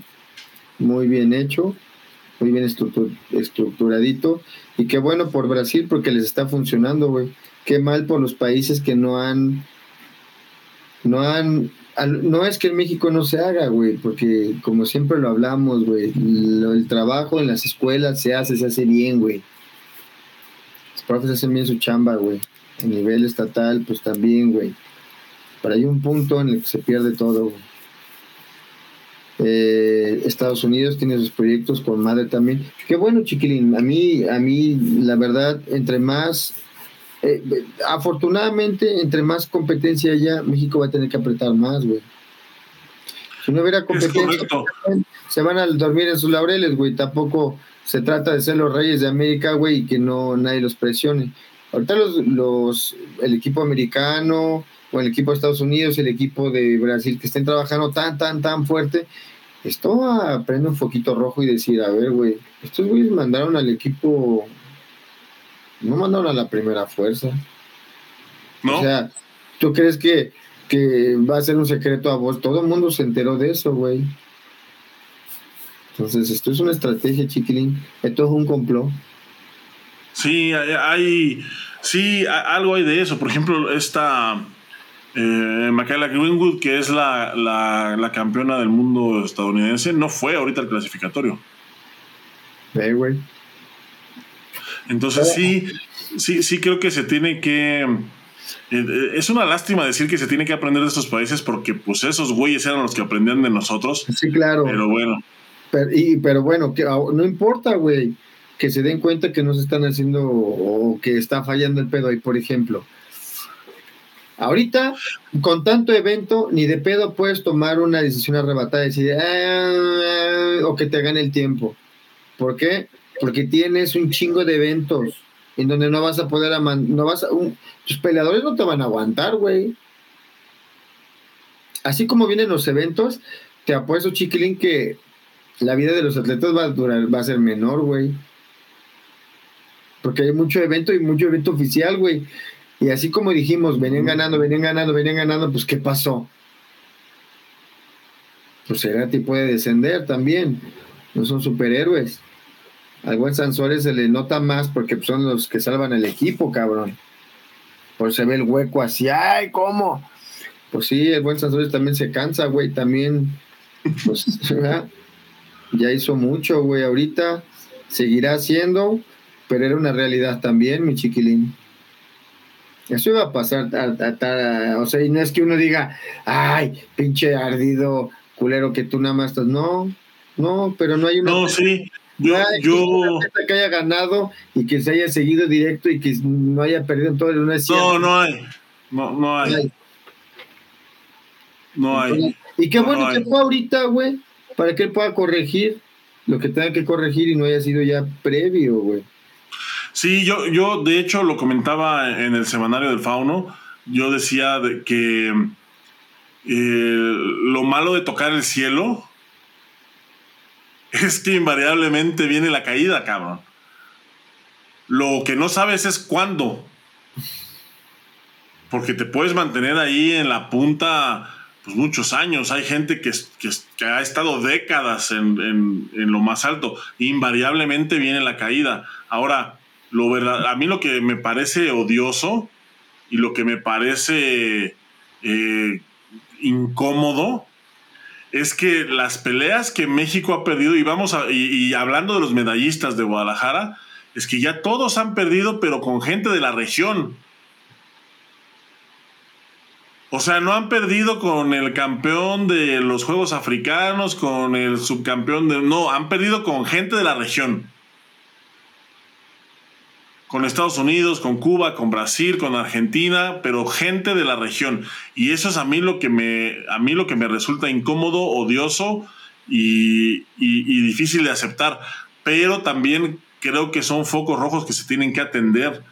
Muy bien hecho, muy bien estructuradito. Y qué bueno por Brasil porque les está funcionando, güey qué mal por los países que no han, no han, no es que en México no se haga, güey, porque como siempre lo hablamos, güey, el trabajo en las escuelas se hace, se hace bien, güey. Los profes hacen bien su chamba, güey. A nivel estatal, pues también, güey. Pero hay un punto en el que se pierde todo, güey. Eh, Estados Unidos tiene sus proyectos con madre también. Qué bueno, chiquilín. A mí, a mí, la verdad, entre más eh, afortunadamente, entre más competencia haya, México va a tener que apretar más, güey. Si no hubiera competencia, se van a dormir en sus laureles, güey. Tampoco se trata de ser los reyes de América, güey, y que no nadie los presione. Ahorita los, los, el equipo americano o el equipo de Estados Unidos, el equipo de Brasil que estén trabajando tan, tan, tan fuerte, esto a prender un foquito rojo y decir, a ver, güey, estos güeyes mandaron al equipo no mandaron a la primera fuerza. ¿No? O sea, ¿tú crees que, que va a ser un secreto a vos? Todo el mundo se enteró de eso, güey. Entonces, esto es una estrategia, chiquilín. Esto es un complot. Sí, hay, sí, algo hay de eso. Por ejemplo, esta eh, Michaela Greenwood, que es la, la, campeona del mundo estadounidense, no fue ahorita el clasificatorio. güey. Entonces sí, sí, sí creo que se tiene que... Eh, eh, es una lástima decir que se tiene que aprender de estos países porque pues esos güeyes eran los que aprendían de nosotros. Sí, claro. Pero bueno. Pero, y, pero bueno, que, no importa, güey, que se den cuenta que no se están haciendo o que está fallando el pedo ahí, por ejemplo. Ahorita, con tanto evento, ni de pedo puedes tomar una decisión arrebatada y decir, ah", o que te gane el tiempo. ¿Por qué? Porque tienes un chingo de eventos en donde no vas a poder, no vas a, tus peleadores no te van a aguantar, güey. Así como vienen los eventos, te apuesto, chiquilín, que la vida de los atletas va a durar, va a ser menor, güey. Porque hay mucho evento y mucho evento oficial, güey. Y así como dijimos, venían ganando, venían ganando, venían ganando, pues ¿qué pasó? Pues Cerati puede descender también. No son superhéroes. Al buen Sansores se le nota más porque son los que salvan el equipo, cabrón. Por se ve el hueco así, ¡ay, cómo! Pues sí, el buen Sansores también se cansa, güey, también. Pues, <laughs> ya hizo mucho, güey, ahorita seguirá haciendo, pero era una realidad también, mi chiquilín. Eso iba a pasar, o sea, y no es que uno diga, ay, pinche ardido, culero, que tú nada más estás. No, no, pero no hay una. No, sí, yo, yo... Que haya ganado y que se haya seguido directo y que no haya perdido en todo el no No, no hay. No, no hay. No hay. Y qué bueno que fue ahorita, güey, para que él pueda corregir lo que tenga que corregir y no haya sido ya previo, güey. Sí, yo, yo de hecho lo comentaba en el semanario del Fauno. Yo decía de que eh, lo malo de tocar el cielo es que invariablemente viene la caída, cabrón. Lo que no sabes es cuándo. Porque te puedes mantener ahí en la punta pues, muchos años. Hay gente que, que, ha estado décadas en, lo más alto. Invariablemente viene la caída. Ahora, lo verdad, a mí lo que me parece odioso y lo que me parece eh, incómodo es que las peleas que México ha perdido, y vamos y, hablando de los medallistas de Guadalajara, es que ya todos han perdido, pero con gente de la región. O sea, no han perdido con el campeón de los Juegos Africanos, con el subcampeón de... No, han perdido con gente de la región con Estados Unidos, con Cuba, con Brasil, con Argentina, pero gente de la región. Y eso es a mí lo que me, a mí lo que me resulta incómodo, odioso y, difícil de aceptar. Pero también creo que son focos rojos que se tienen que atender.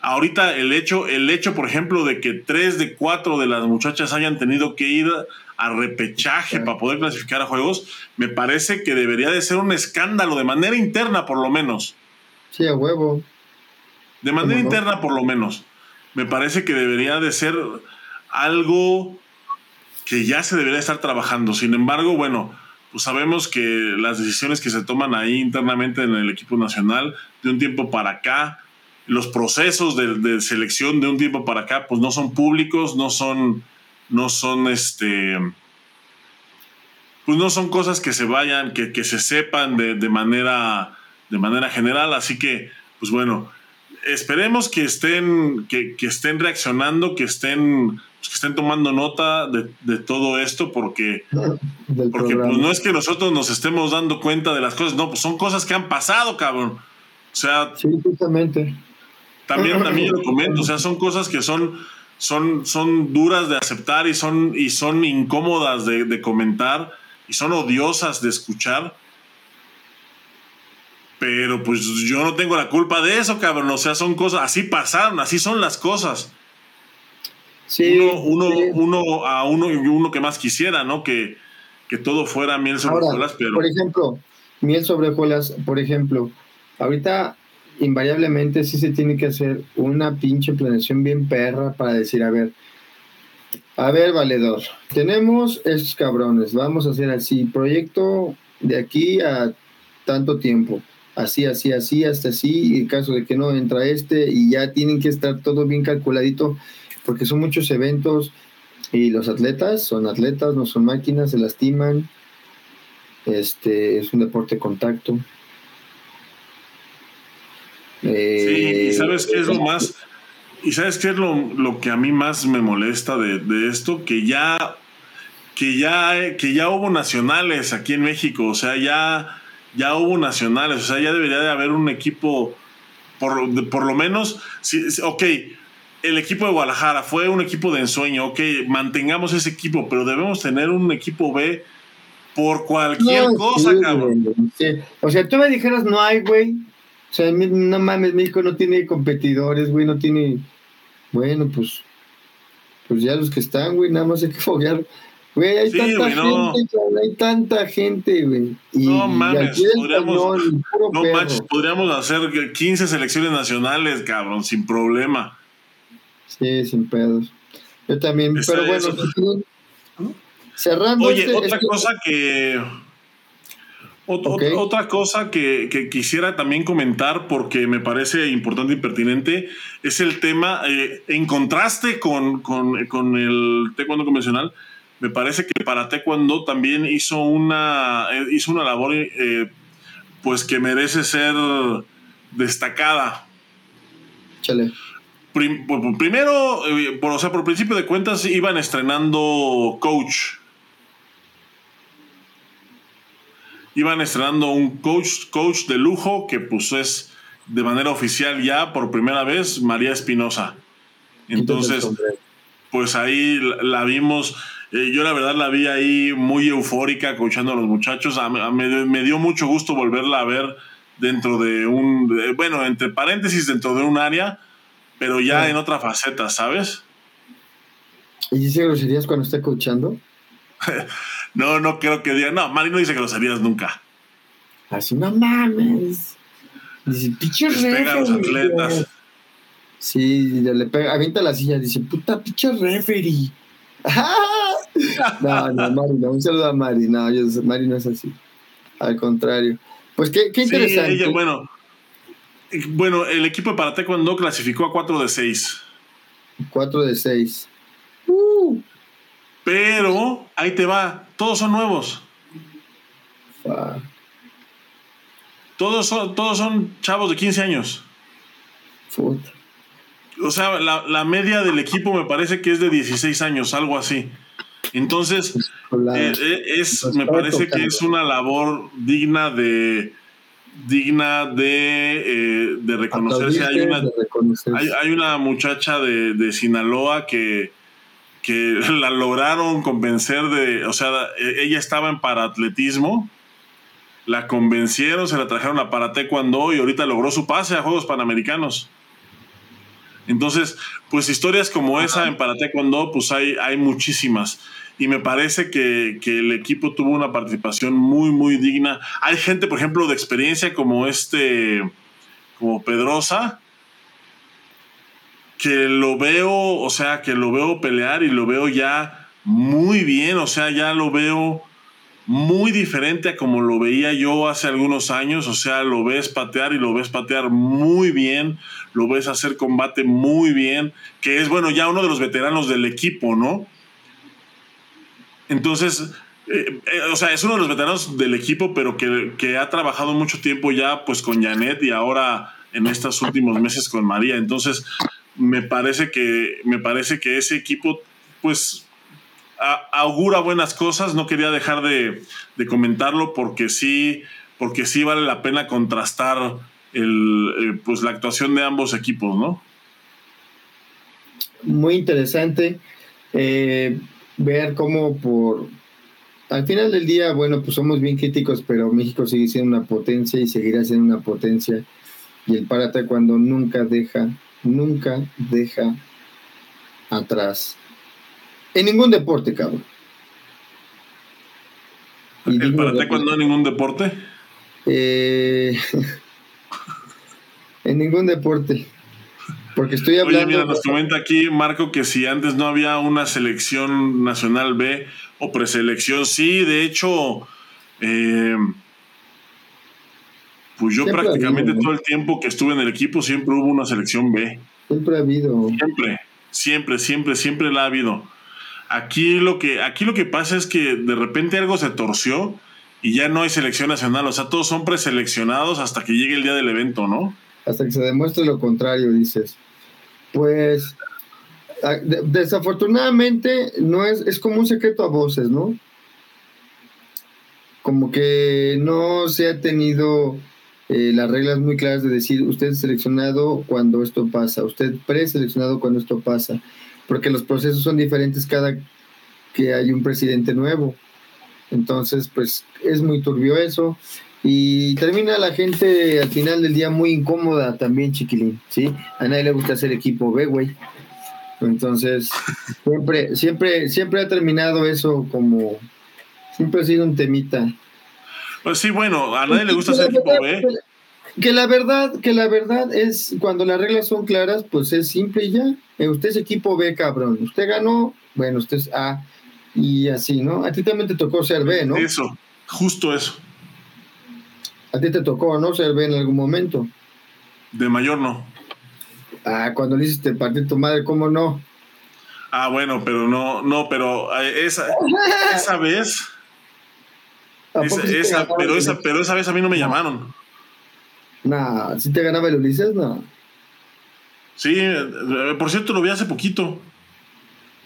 Ahorita el hecho, el hecho, por ejemplo, de que tres de cuatro de las muchachas hayan tenido que ir a repechaje para poder clasificar a juegos, me parece que debería de ser un escándalo de manera interna, por lo menos. Sí, a huevo. De manera interna, por lo menos. Me parece que debería de ser algo que ya se debería estar trabajando. Sin embargo, bueno, pues sabemos que las decisiones que se toman ahí internamente en el equipo nacional, de un tiempo para acá, los procesos de, selección de un tiempo para acá, pues no son públicos, no son, no son este, pues no son cosas que se vayan, que, que se sepan de, de, manera, de manera general. Así que, pues bueno, esperemos que estén, que, estén reaccionando, que estén, pues, que estén tomando nota de, todo esto, porque, <laughs> porque pues, no es que nosotros nos estemos dando cuenta de las cosas, no, pues son cosas que han pasado, cabrón. O sea, sí, justamente. También, <laughs> también lo comento, o sea, son cosas que son, son, son duras de aceptar y son, y son incómodas de, de comentar y son odiosas de escuchar pero pues yo no tengo la culpa de eso, cabrón. O sea, son cosas, así pasaron, así son las cosas. Sí, uno, uno, a uno y uno que más quisiera, ¿no? Que, que todo fuera miel sobre hojuelas, pero. Por ejemplo, miel sobre hojuelas, por ejemplo, ahorita invariablemente sí se tiene que hacer una pinche planeación bien perra para decir, a ver, a ver, valedor, tenemos estos cabrones, vamos a hacer así, proyecto de aquí a tanto tiempo así, así, así, hasta así, en caso de que no entra este, y ya tienen que estar todo bien calculadito, porque son muchos eventos y los atletas son atletas, no son máquinas, se lastiman, este es un deporte de contacto. sí, y sabes qué es lo más, y sabes qué es lo, que a mí más me molesta de, de esto, que ya, que ya, que ya hubo nacionales aquí en México, o sea, ya ya hubo nacionales, o sea, ya debería de haber un equipo, por, por lo menos, si, ok, el equipo de Guadalajara fue un equipo de ensueño, ok, mantengamos ese equipo, pero debemos tener un equipo B por cualquier cosa, cabrón. O sea, tú me dijeras, no hay, güey. O sea, no mames, México no tiene competidores, güey, no tiene. Bueno, pues. Pues ya los que están, güey, nada más hay que foguear Güey, hay tanta gente, hay tanta gente, güey. no mames, podríamos, no manches, podríamos hacer 15 selecciones nacionales, cabrón, sin problema. Sí, sin pedos. Yo también, pero bueno, cerrando. Oye, este, otra este cosa que. Otra cosa que, que, quisiera también comentar porque me parece importante y pertinente es el tema, eh, en contraste con, con, con el taekwondo convencional, me parece que para Taekwondo también hizo una, eh, hizo una labor eh, pues que merece ser destacada. Chale. primero, eh, por, o sea, por principio de cuentas, iban estrenando coach. Iban estrenando un coach, coach de lujo que pues es de manera oficial ya por primera vez María Espinosa. Entonces, pues ahí la vimos eh, yo la verdad la vi ahí muy eufórica, escuchando a los muchachos. me, dio mucho gusto volverla a ver dentro de un, bueno, entre paréntesis, dentro de un área, pero ya en otra faceta, ¿sabes? ¿Y dice groserías cuando está escuchando? <laughs> no, no creo que diga. No, Mari no dice groserías nunca. Así no mames. Dice, pinche pega a los atletas. Sí, le pega, avienta la silla, dice, puta pinche referee. <laughs> no, no, Mari, no, un saludo a Mari. No, Mari no es así. Al contrario. Pues qué, qué interesante. bueno, bueno, el equipo de para Taekwondo clasificó a 4 de 6. 4 de 6. Pero, ahí te va, todos son nuevos. Todos son, todos son chavos de 15 años. O sea, la, media del equipo me parece que es de 16 años, algo así. Entonces, eh, eh, es, me parece que es una labor digna de digna de, eh, de reconocerse. Hay una, Hay, una muchacha de, de Sinaloa que, que <laughs> la lograron convencer de, o sea, e, ella estaba en paratletismo la convencieron, se la trajeron a para taekwondo y ahorita logró su pase a Juegos Panamericanos. Entonces, pues historias como esa en para taekwondo, pues hay, hay muchísimas. Y me parece que, el equipo tuvo una participación muy, muy digna. Hay gente, por ejemplo, de experiencia como este, como Pedrosa, que lo veo, o sea, que lo veo pelear y lo veo ya muy bien, o sea, ya lo veo muy diferente a como lo veía yo hace algunos años, o sea, lo ves patear y lo ves patear muy bien, lo ves hacer combate muy bien, que es, bueno, ya uno de los veteranos del equipo, ¿no? Entonces, eh, eh, o sea, es uno de los veteranos del equipo, pero que, que, ha trabajado mucho tiempo ya, pues, con Janet y ahora en estos últimos meses con María. Entonces, me parece que, me parece que ese equipo, pues, augura buenas cosas. No quería dejar de, comentarlo porque sí, porque sí vale la pena contrastar el, eh, pues la actuación de ambos equipos, ¿no? Muy interesante eh, ver cómo por al final del día, bueno, pues somos bien críticos, pero México sigue siendo una potencia y seguirá siendo una potencia. Y el parate cuando nunca deja, nunca deja atrás en ningún deporte, cabrón. ¿El para cuando en ningún deporte? Eh, <laughs> en ningún deporte. Porque estoy hablando. Oye, mira, nos comenta aquí Marco que si antes no había una selección nacional B o preselección, sí, de hecho, eh, pues yo prácticamente todo el tiempo que estuve en el equipo siempre hubo una selección B. Siempre ha habido. Siempre, siempre, siempre, siempre la ha habido. Aquí lo que, aquí lo que pasa es que de repente algo se torció y ya no hay selección nacional. O sea, todos son preseleccionados hasta que llegue el día del evento, ¿no? Hasta que se demuestre lo contrario, dices. Pues desafortunadamente no es, es como un secreto a voces, ¿no? Como que no se ha tenido eh, las reglas muy claras de decir usted seleccionado cuando esto pasa, usted preseleccionado cuando esto pasa porque los procesos son diferentes cada que hay un presidente nuevo. Entonces, pues es muy turbio eso. Y termina la gente al final del día muy incómoda también, chiquilín, ¿sí? A nadie le gusta hacer equipo B, güey. Entonces, <laughs> siempre, siempre, siempre ha terminado eso como, siempre ha sido un temita. Pues sí, bueno, a nadie le gusta hacer equipo B. Que la verdad, que la verdad es, cuando las reglas son claras, pues es simple y ya. Eh, usted es equipo B, cabrón. Usted ganó, bueno, usted es A. Y así, ¿no? A ti también te tocó ser B, ¿no? Eso, justo eso. A ti te tocó, ¿no? Ser en algún momento. De mayor no. Ah, cuando le hiciste partir tu madre, ¿cómo no? Ah, bueno, pero no, no, pero eh, esa, <laughs> esa vez. Esa, pero, esa, pero esa vez a mí no me llamaron. Nah, si te ganaba el Ulises, no. Sí, eh, por cierto, lo vi hace poquito.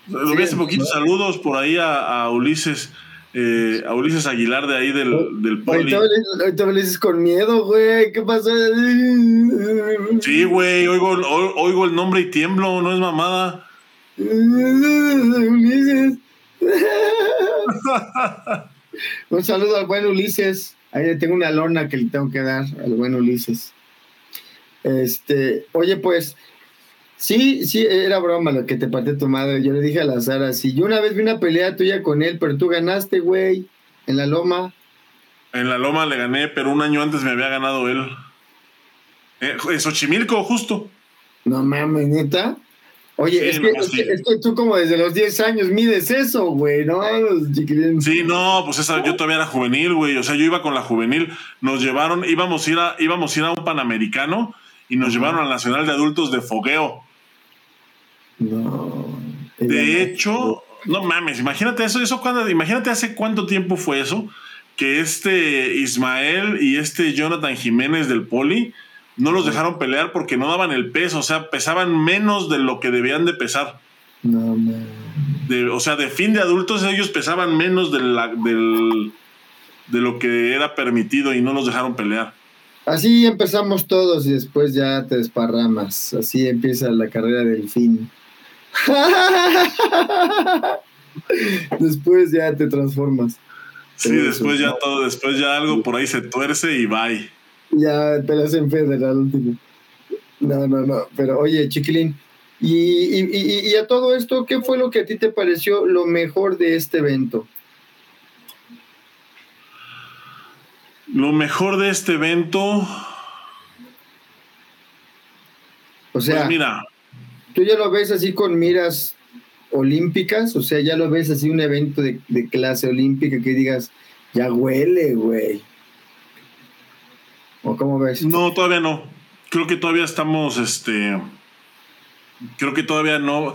Lo vi hace poquito. Saludos por ahí a, Ulises. Eh, a Ulises Aguilar de ahí del, del poli. Ahorita me dices con miedo, güey. ¿Qué pasó? Sí, güey. Oigo, oigo el nombre y tiemblo. No es mamada. Ulises. <laughs> Un saludo al buen Ulises. Ahí tengo una lona que le tengo que dar al buen Ulises. Este, oye, pues, sí, sí, era broma lo que te partió tu madre. Yo le dije a la Sara, si yo una vez vi una pelea tuya con él, pero tú ganaste, güey, en la loma. En la loma le gané, pero un año antes me había ganado él. Eh, en Xochimilco, justo. No mames, neta. Oye, es, que, tú como desde los 10 años mides eso, güey, ¿no? Sí, no, pues esa, yo todavía era juvenil, güey. O sea, yo iba con la juvenil. Nos llevaron, íbamos a ir a, íbamos a, ir a un panamericano y nos llevaron al Nacional de Adultos de Fogueo. No. De hecho, No mames, imagínate eso, eso cuando, imagínate hace cuánto tiempo fue eso, que este Ismael y este Jonathan Jiménez del Poli no los dejaron pelear porque no daban el peso, o sea, pesaban menos de lo que debían de pesar. No, de, o sea, de fin de adultos ellos pesaban menos de, la, del, de lo que era permitido y no los dejaron pelear. Así empezamos todos y después ya te desparramas. Así empieza la carrera del fin. <laughs> después ya te transformas. Sí, después ya todo, después ya algo por ahí se tuerce y bye. Ya te lo hacen federal último. No, no, no. Pero oye, chiquilín, y, y, a todo esto, ¿qué fue lo que a ti te pareció lo mejor de este evento? Lo mejor de este evento. O sea, pues mira. Tú ya lo ves así con miras olímpicas, o sea, ya lo ves así un evento de, clase olímpica que digas, ya huele, güey. ¿O cómo ves? No, todavía no. Creo que todavía estamos, este creo que todavía no.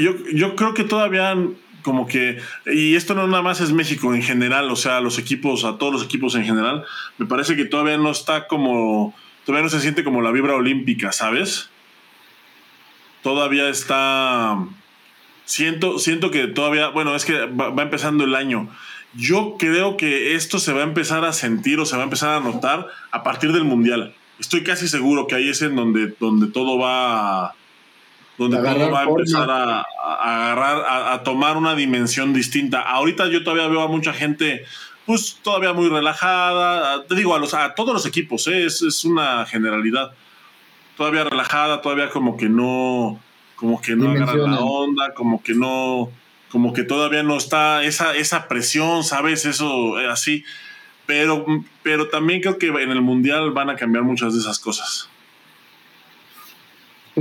Yo, yo creo que todavía como que, y esto no nada más es México en general, o sea, los equipos, a todos los equipos en general, me parece que todavía no está como, todavía no se siente como la vibra olímpica, ¿sabes? Todavía está, siento, siento que todavía, bueno, es que va, va empezando el año. Yo creo que esto se va a empezar a sentir o se va a empezar a notar a partir del Mundial. Estoy casi seguro que ahí es en donde, donde todo va a donde todo va a empezar a, agarrar, a, tomar una dimensión distinta. Ahorita yo todavía veo a mucha gente, pues todavía muy relajada, te digo, a, los, a todos los equipos, ¿eh? es, es, una generalidad. Todavía relajada, todavía como que no, como que no agarran la onda, como que no, como que todavía no está esa, esa presión, ¿sabes? Eso eh, así. Pero, pero también creo que en el Mundial van a cambiar muchas de esas cosas.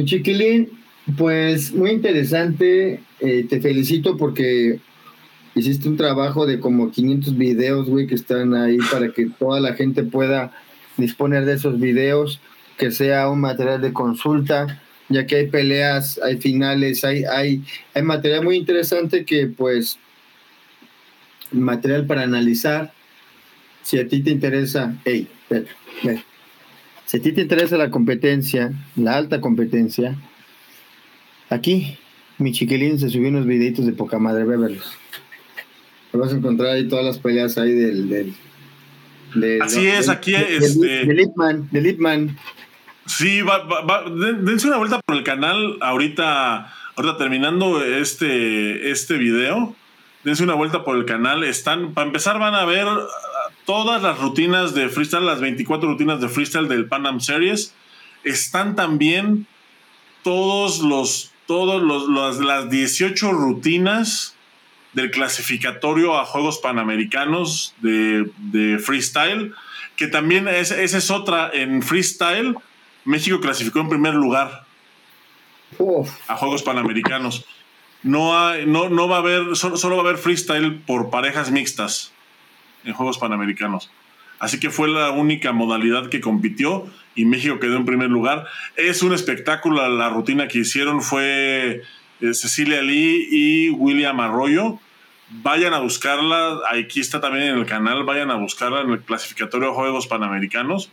Chiquilín, pues muy interesante. Eh, te felicito porque hiciste un trabajo de como 500 videos, güey, que están ahí para que toda la gente pueda disponer de esos videos, que sea un material de consulta, ya que hay peleas, hay finales, hay, hay, hay material muy interesante que pues, material para analizar. Si a ti te interesa, hey, si a ti te interesa la competencia, la alta competencia, Aquí, mi chiquilín se subió unos videitos de poca madre, vébelos. Lo vas a encontrar ahí todas las peleas ahí del. Así es, aquí este. De Lipman, de Lipman. Sí, va, va, dense una vuelta por el canal ahorita, ahorita terminando este, este video. Dense una vuelta por el canal. Están, para empezar, van a ver todas las rutinas de freestyle, las 24 rutinas de freestyle del Pan Am Series. Están también todos los todas las 18 rutinas del clasificatorio a Juegos Panamericanos de, freestyle, que también es, esa es otra, en freestyle México clasificó en primer lugar a Juegos Panamericanos. No, hay, no, no va a haber, solo, solo va a haber freestyle por parejas mixtas en Juegos Panamericanos. Así que fue la única modalidad que compitió y México quedó en primer lugar. Es un espectáculo, la rutina que hicieron fue eh, Cecilia Lee y William Arroyo. Vayan a buscarla, aquí está también en el canal, vayan a buscarla en el clasificatorio de Juegos Panamericanos.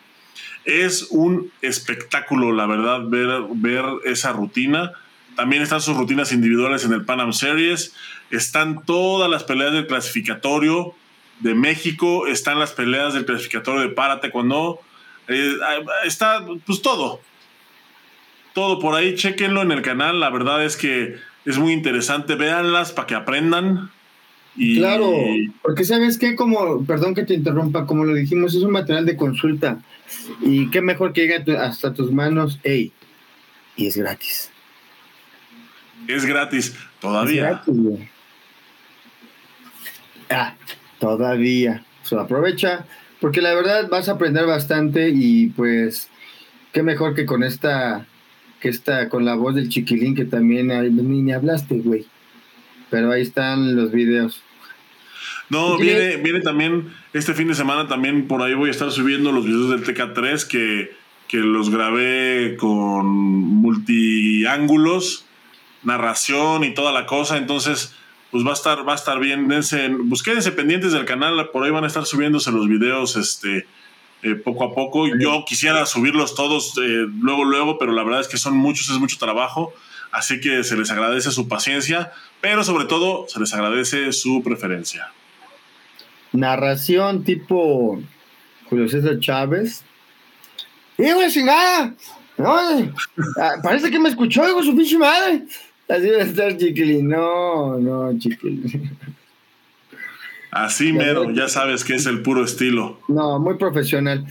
Es un espectáculo, la verdad, ver, ver esa rutina. También están sus rutinas individuales en el Pan Am Series. Están todas las peleas del clasificatorio de México. Están las peleas del clasificatorio de Párate cuando eh, está pues todo. Todo por ahí, chequenlo en el canal. La verdad es que es muy interesante. Véanlas para que aprendan. Y... Claro, porque sabes que como, perdón que te interrumpa, como lo dijimos, es un material de consulta. Y qué mejor que llegue hasta tus manos, ey, y es gratis. Es gratis, todavía. ah, todavía. aprovecha, porque la verdad vas a aprender bastante y pues qué mejor que con esta, que esta, con la voz del chiquilín que también ni, ni hablaste, güey. Pero ahí están los videos. No, viene, viene también este fin de semana también por ahí voy a estar subiendo los videos del TK3 que, que los grabé con multiángulos, narración y toda la cosa. Entonces pues va a estar, va a estar bien. Dense, pues pendientes del canal, por ahí van a estar subiéndose los videos este, eh, poco a poco. Yo quisiera subirlos todos eh, luego, luego, pero la verdad es que son muchos, es mucho trabajo. Así que se les agradece su paciencia, pero sobre todo se les agradece su preferencia. Narración tipo Julio César Chávez. ¡Hijo de chingada! No, ah, parece que me escuchó, hijo su pinche madre. Así va a estar Chiquilín. No, no, Chiquilín. Así mero, ya sabes que es el puro estilo. No, muy profesional.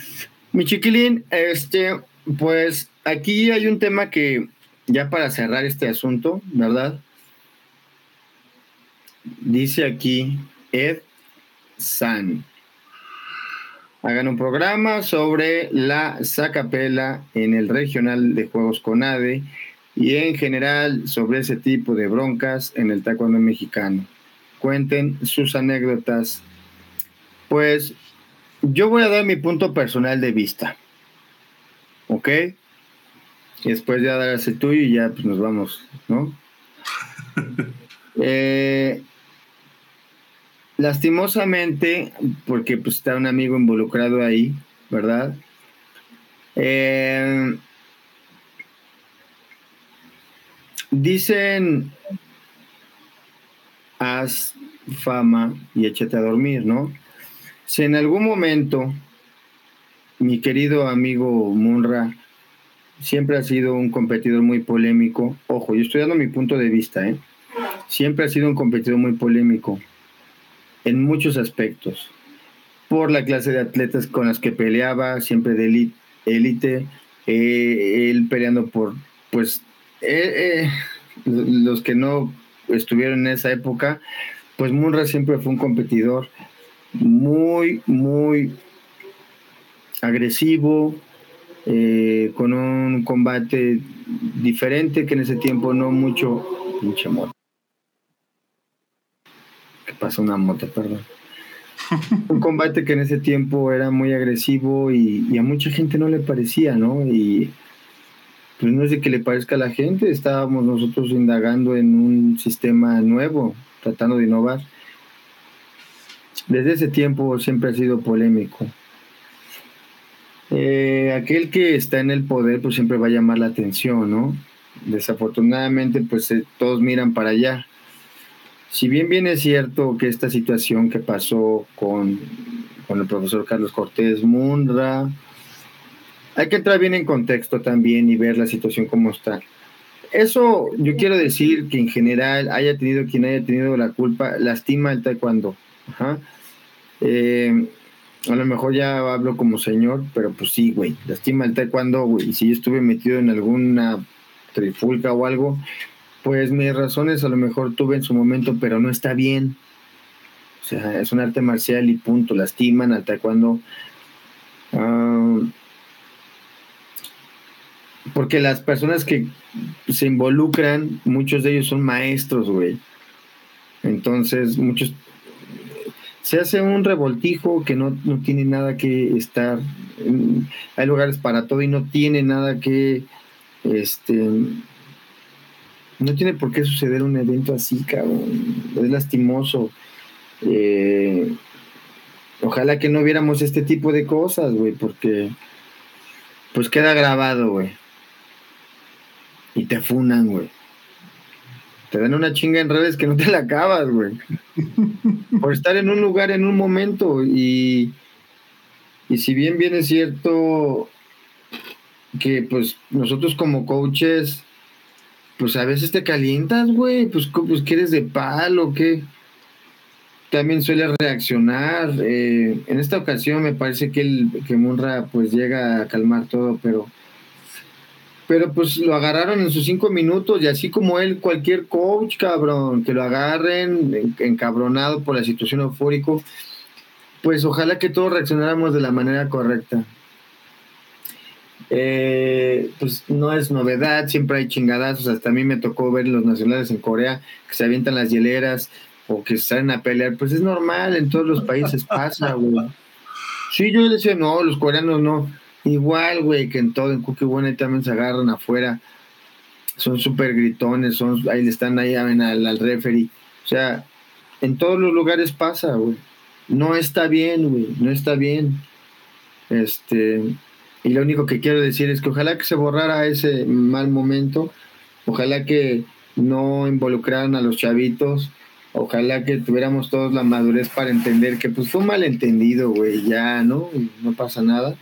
Mi Chiquilín, este, pues aquí hay un tema que, ya para cerrar este asunto, ¿verdad? Dice aquí Ed San. Hagan un programa sobre la sacapela en el regional de Juegos CONADE y en general sobre ese tipo de broncas en el taekwondo mexicano. Cuenten sus anécdotas. Pues yo voy a dar mi punto personal de vista. ¿Ok? Y después ya darás el tuyo y ya pues, nos vamos, ¿no? <laughs> eh, lastimosamente, porque pues está un amigo involucrado ahí, ¿verdad? Eh, dicen, haz fama y échate a dormir, ¿no? Si en algún momento mi querido amigo Munra siempre ha sido un competidor muy polémico, ojo, yo estoy dando mi punto de vista, ¿eh? Siempre ha sido un competidor muy polémico en muchos aspectos, por la clase de atletas con las que peleaba, siempre de élite, eh, él peleando por, pues, eh, eh, los que no estuvieron en esa época, pues Munra siempre fue un competidor muy, muy agresivo, con un combate diferente que en ese tiempo no mucho pinche pasa una moto, perdón. un combate que en ese tiempo era muy agresivo y, a mucha gente no le parecía, ¿no? Y pues no es de que le parezca a la gente, estábamos nosotros indagando en un sistema nuevo, tratando de innovar. Desde ese tiempo siempre ha sido polémico. Eh, aquel que está en el poder pues siempre va a llamar la atención, ¿no? Desafortunadamente pues eh, todos miran para allá si bien bien es cierto que esta situación que pasó con, con el profesor Carlos Cortés Mundra, hay que entrar bien en contexto también y ver la situación como está. Eso yo quiero decir que en general haya tenido quien haya tenido la culpa, lastima el taekwondo. Eh, a lo mejor ya hablo como señor, pero pues sí, güey, lastima el taekwondo, güey. Si yo estuve metido en alguna trifulca o algo, pues mis razones a lo mejor tuve en su momento, pero no está bien. O sea, es un arte marcial y punto. Lastiman al taekwondo. Ah, porque las personas que se involucran, muchos de ellos son maestros, güey. Entonces, muchos. Se hace un revoltijo que no, no tiene nada que estar. Hay lugares para todo y no tiene nada que. Este no tiene por qué suceder un evento así, cabrón. Es lastimoso. Eh, ojalá que no viéramos este tipo de cosas, güey, porque pues queda grabado, güey. Y te funan, güey. Te dan una chinga en redes que no te la acabas, güey. <laughs> Por estar en un lugar en un momento. Y, y si bien bien es cierto que pues nosotros como coaches pues a veces te calientas, güey, pues, pues quieres de palo, ¿qué? También suele reaccionar. Eh, en esta ocasión me parece que, el, que Munra pues llega a calmar todo, pero, pero pues lo agarraron en sus cinco minutos y así como él, cualquier coach, cabrón, que lo agarren encabronado por la situación eufórico, pues ojalá que todos reaccionáramos de la manera correcta. Eh, pues no es novedad, siempre hay chingadazos. Hasta a mí me tocó ver los nacionales en Corea que se avientan las hieleras o que salen a pelear. Pues es normal, en todos los países pasa, güey. Sí, yo decía, no, los coreanos no. Igual, güey, que en todo, en Cookie también se agarran afuera. Son súper gritones, son, ahí le están ahí al, al referee. O sea, en todos los lugares pasa, güey. No está bien, güey, no está bien. Este, y lo único que quiero decir es que ojalá que se borrara ese mal momento, ojalá que no involucraran a los chavitos, ojalá que tuviéramos todos la madurez para entender que pues fue un malentendido, güey, ya, ¿no? No pasa nada.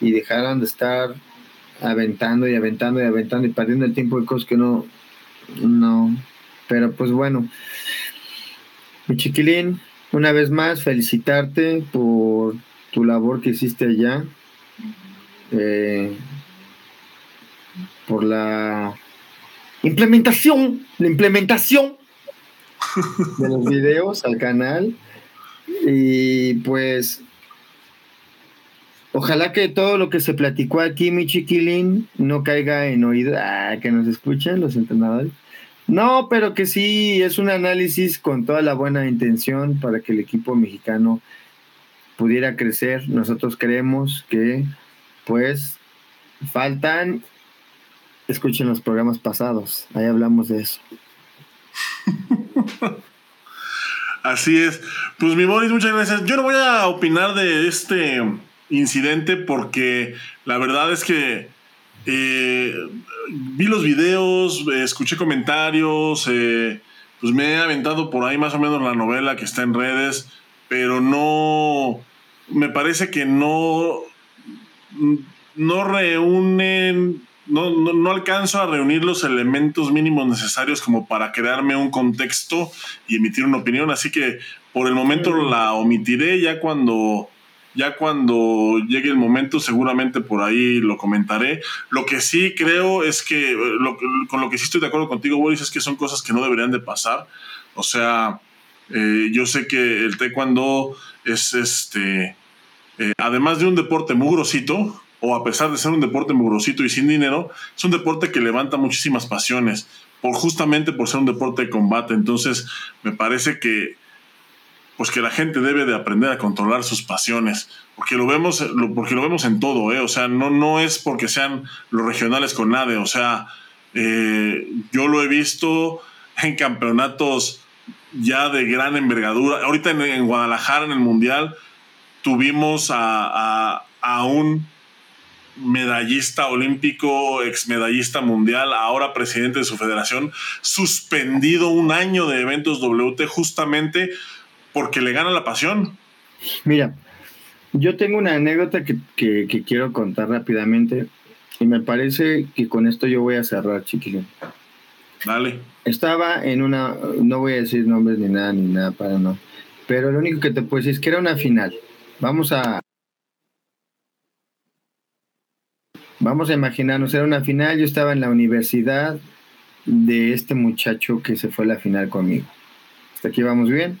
Y dejaran de estar aventando y aventando y aventando y perdiendo el tiempo de cosas que no, no. Pero pues bueno, mi chiquilín, una vez más felicitarte por tu labor que hiciste allá, eh, por la implementación, la implementación de los videos al canal. Y pues, ojalá que todo lo que se platicó aquí, mi chiquilín, no caiga en oído. Ah, que nos escuchen los entrenadores. No, pero que sí es un análisis con toda la buena intención para que el equipo mexicano pudiera crecer. Nosotros creemos que, pues, faltan. Escuchen los programas pasados, ahí hablamos de eso. <laughs> Así es. Pues mi Boris, muchas gracias. Yo no voy a opinar de este incidente porque la verdad es que eh, vi los videos, escuché comentarios, eh, pues me he aventado por ahí más o menos la novela que está en redes, pero no, me parece que no, no reúnen no, no, alcanzo a reunir los elementos mínimos necesarios como para crearme un contexto y emitir una opinión, así que por el momento la omitiré ya cuando ya cuando llegue el momento seguramente por ahí lo comentaré. Lo que sí creo es que con lo que sí estoy de acuerdo contigo, Boris, es que son cosas que no deberían de pasar. O sea, eh, yo sé que el taekwondo es este, eh, además de un deporte muy grosito, o a pesar de ser un deporte mugrosito y sin dinero, es un deporte que levanta muchísimas pasiones, por justamente por ser un deporte de combate. Entonces, me parece que pues que la gente debe de aprender a controlar sus pasiones, porque lo vemos, porque lo vemos en todo, ¿eh? o sea, no, no es porque sean los regionales con nadie, o sea, eh, yo lo he visto en campeonatos ya de gran envergadura. Ahorita en, Guadalajara, en el Mundial, tuvimos a, a un medallista olímpico, ex medallista mundial, ahora presidente de su federación, suspendido un año de eventos WT justamente porque le gana la pasión. Mira, yo tengo una anécdota que, quiero contar rápidamente y me parece que con esto yo voy a cerrar, chiquillo. Dale. Estaba en una, no voy a decir nombres ni nada, ni nada para no, pero lo único que te puedo decir es que era una final. Vamos a, Vamos a imaginarnos, era una final, yo estaba en la universidad de este muchacho que se fue a la final conmigo. ¿Hasta aquí vamos bien?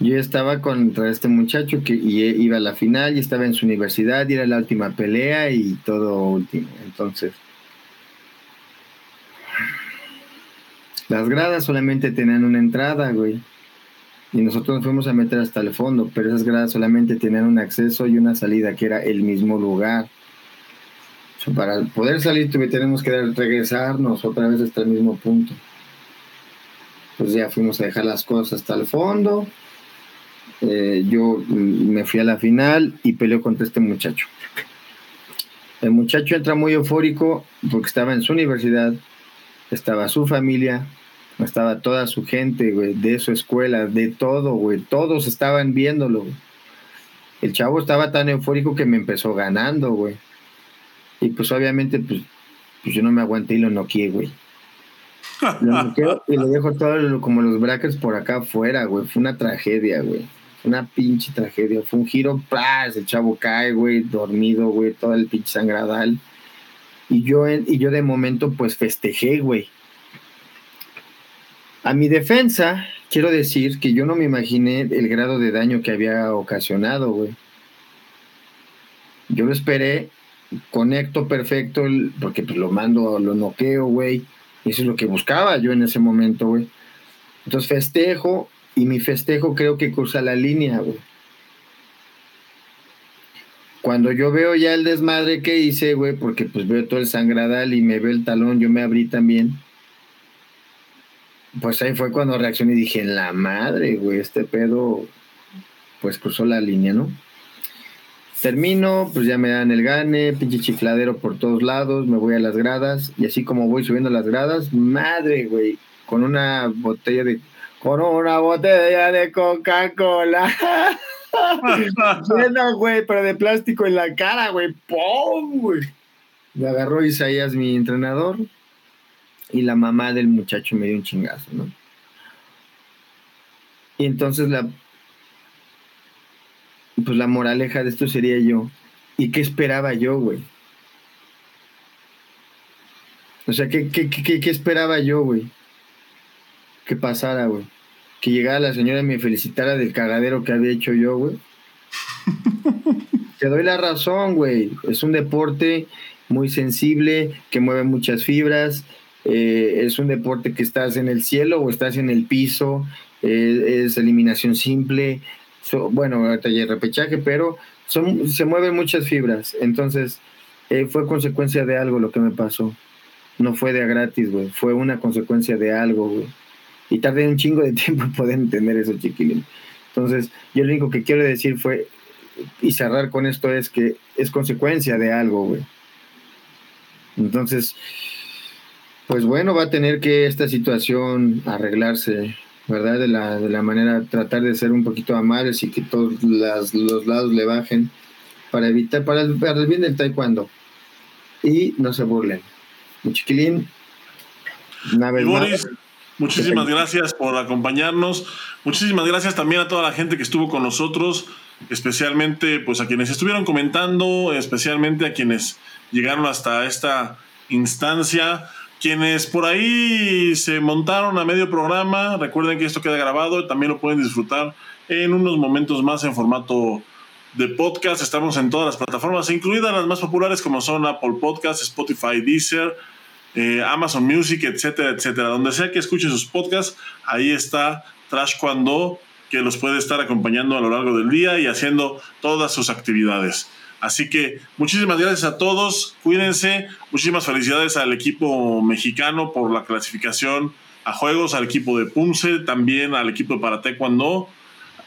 Yo estaba contra este muchacho que iba a la final y estaba en su universidad y era la última pelea y todo último. Entonces, las gradas solamente tenían una entrada, güey y nosotros nos fuimos a meter hasta el fondo, pero esas gradas solamente tenían un acceso y una salida que era el mismo lugar. para poder salir tenemos que regresarnos otra vez hasta el mismo punto. Pues ya fuimos a dejar las cosas hasta el fondo. Eh, yo me fui a la final y peleó contra este muchacho. El muchacho entra muy eufórico porque estaba en su universidad, estaba su familia, estaba toda su gente, güey, de su escuela, de todo, güey. Todos estaban viéndolo. El chavo estaba tan eufórico que me empezó ganando, güey. Y pues obviamente, pues, pues yo no me aguanté y lo noqué, güey. Lo noqueo y le dejo todo como los brackets por acá afuera, güey. Fue una tragedia, güey. Una pinche tragedia. Fue un giro. El chavo cae, güey, dormido, güey, todo el pinche sangradal. Y yo, y yo de momento, pues festejé, güey a mi defensa, quiero decir que yo no me imaginé el grado de daño que había ocasionado, güey. Yo lo esperé, conecto perfecto, porque pues lo mando, lo noqueo, güey. Eso es lo que buscaba yo en ese momento, güey. Entonces festejo, y mi festejo creo que cruza la línea, güey. Cuando yo veo ya el desmadre que hice, güey, porque pues veo todo el sangradal y me veo el talón, yo me abrí también. Pues ahí fue cuando reaccioné y dije, la madre, güey, este pedo, pues cruzó la línea, ¿no? Termino, pues ya me dan el gane, pinche chifladero por todos lados, me voy a las gradas y así como voy subiendo las gradas, madre, güey, con una botella de, con una botella de Coca-Cola. <laughs> <laughs> Bueno, güey, pero de plástico en la cara, güey. ¡Pum, güey! Me agarró Isaías, mi entrenador, y la mamá del muchacho me dio un chingazo, ¿no? Y entonces la. Pues la moraleja de esto sería yo. ¿Y qué esperaba yo, güey? O sea, ¿qué, qué, qué, qué esperaba yo, güey? Que pasara, güey que llegara la señora y me felicitara del cagadero que había hecho yo, güey. Te doy la razón, güey. Es un deporte muy sensible, que mueve muchas fibras. Eh, es un deporte que estás en el cielo o estás en el piso. Eh, es eliminación simple. bueno, ahorita ya repechaje, pero son, se mueven muchas fibras. Entonces, eh, fue consecuencia de algo lo que me pasó. No fue de a gratis, güey. Fue una consecuencia de algo, güey. Y tardé un chingo de <laughs> tiempo en poder entender eso, chiquilín. Entonces, yo lo único que quiero decir fue, y cerrar con esto, es que es consecuencia de algo, güey. Entonces, pues bueno, va a tener que esta situación arreglarse, ¿verdad? De la, de la manera, tratar de ser un poquito amables y que todos las, los lados le bajen para evitar, para el, para el bien del taekwondo. Y no se burlen. Mi chiquilín, una vez más. Muchísimas gracias por acompañarnos. Muchísimas gracias también a toda la gente que estuvo con nosotros, especialmente pues a quienes estuvieron comentando, especialmente a quienes llegaron hasta esta instancia, quienes por ahí se montaron a medio programa. Recuerden que esto queda grabado y también lo pueden disfrutar en unos momentos más en formato de podcast. Estamos en todas las plataformas, incluidas las más populares como son Apple Podcasts, Spotify, Deezer eh, Amazon Music, etcétera, etcétera. Donde sea que escuche sus podcasts, ahí está Trash Cuando, que los puede estar acompañando a lo largo del día y haciendo todas sus actividades. Así que muchísimas gracias a todos, cuídense, muchísimas felicidades al equipo mexicano por la clasificación a juegos, al equipo de Punce, también al equipo de para Taekwondo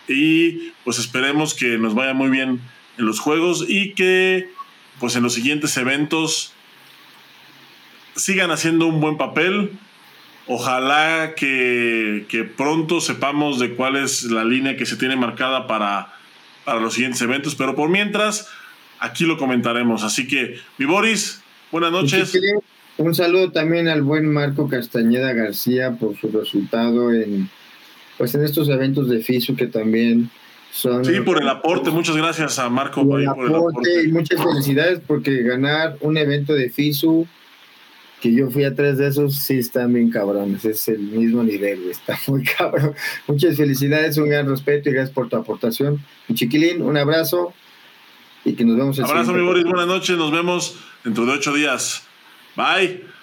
y pues esperemos que nos vaya muy bien en los juegos y que pues en los siguientes eventos sigan haciendo un buen papel. Ojalá que, pronto sepamos de cuál es la línea que se tiene marcada para, para los siguientes eventos, pero por mientras, aquí lo comentaremos. Así que, mi Boris, buenas noches. Un saludo también al buen Marco Castañeda García por su resultado en, pues en estos eventos de FISU que también son... Sí, por el aporte. Muchas gracias a Marco por el aporte. Y muchas felicidades porque ganar un evento de FISU que yo fui a tres de esos, sí están bien cabrones, es el mismo nivel, está muy <laughs> cabrón. Muchas felicidades, un gran respeto y gracias por tu aportación. Mi chiquilín, un abrazo y que nos vemos el Abrazo, mi Boris, buenas noches, nos vemos dentro de ocho días. Bye.